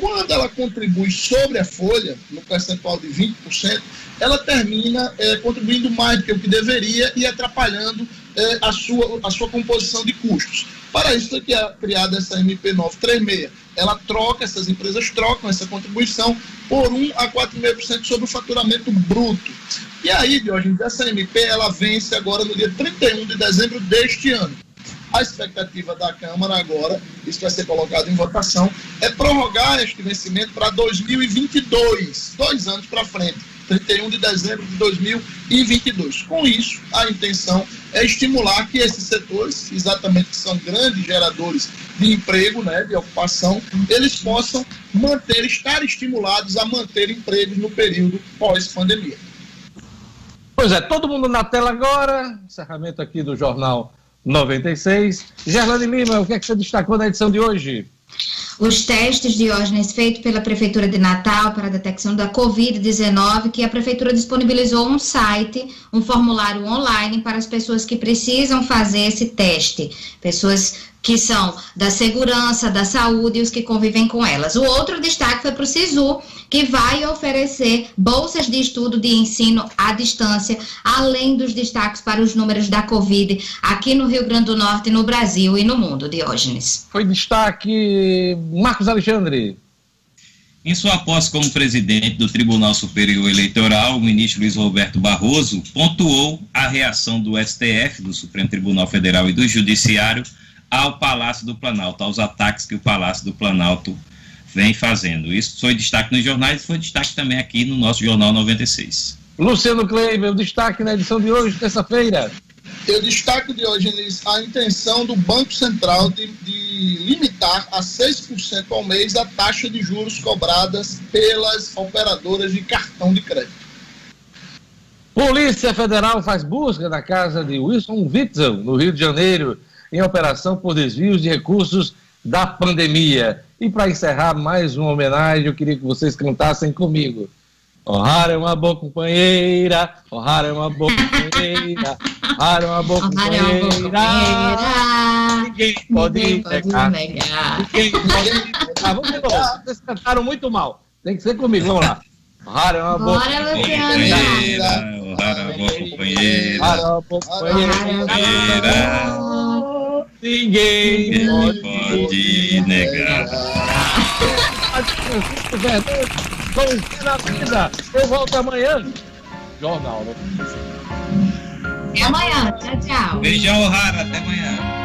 Quando ela contribui sobre a folha, no percentual de 20%, ela termina é, contribuindo mais do que o que deveria e atrapalhando é, a, sua, a sua composição de custos. Para isso foi criada essa MP 936. Ela troca, essas empresas trocam essa contribuição por 1 a 4,5% sobre o faturamento bruto. E aí, Diógenes, essa MP ela vence agora no dia 31 de dezembro deste ano. A expectativa da Câmara agora, isso vai ser colocado em votação, é prorrogar este vencimento para 2022, dois anos para frente. 31 de dezembro de 2022. Com isso, a intenção é estimular que esses setores, exatamente que são grandes geradores de emprego, né, de ocupação, eles possam manter, estar estimulados a manter empregos no período pós-pandemia. Pois é, todo mundo na tela agora, encerramento aqui do Jornal 96. Gerlane Lima, o que, é que você destacou na edição de hoje? Os testes de Diógenes feitos pela Prefeitura de Natal para a detecção da Covid-19, que a Prefeitura disponibilizou um site, um formulário online para as pessoas que precisam fazer esse teste. Pessoas que são da segurança, da saúde e os que convivem com elas. O outro destaque foi para o SISU, que vai oferecer bolsas de estudo de ensino à distância, além dos destaques para os números da Covid aqui no Rio Grande do Norte, no Brasil e no mundo, Diógenes. Foi destaque Marcos Alexandre. Em sua posse como presidente do Tribunal Superior Eleitoral, o ministro Luiz Roberto Barroso pontuou a reação do STF, do Supremo Tribunal Federal e do Judiciário ao Palácio do Planalto, aos ataques que o Palácio do Planalto vem fazendo. Isso foi destaque nos jornais e foi destaque também aqui no nosso Jornal 96. Luciano Kleiber, o destaque na edição de hoje, terça-feira. Eu destaco de hoje, a intenção do Banco Central de, de limitar a 6% ao mês a taxa de juros cobradas pelas operadoras de cartão de crédito. Polícia Federal faz busca na casa de Wilson Witzel, no Rio de Janeiro, em operação por desvios de recursos da pandemia. E para encerrar mais uma homenagem, eu queria que vocês cantassem comigo. O'Hara é uma boa companheira, O'Hara é uma boa companheira, O'Hara é uma boa companheira. Ninguém pode negar. Ninguém pode negar. Vamos de novo. Vocês cantaram muito mal. Tem que ser comigo. Vamos lá. O'Hara é uma boa companheira. O'Hara é uma boa companheira. O'Hara é uma boa companheira. Ninguém Ninguém pode negar. Vamos na vida. Eu volto amanhã. Jornal, né? Até amanhã. Tchau, tchau. Beijão, O'Hara. Até amanhã.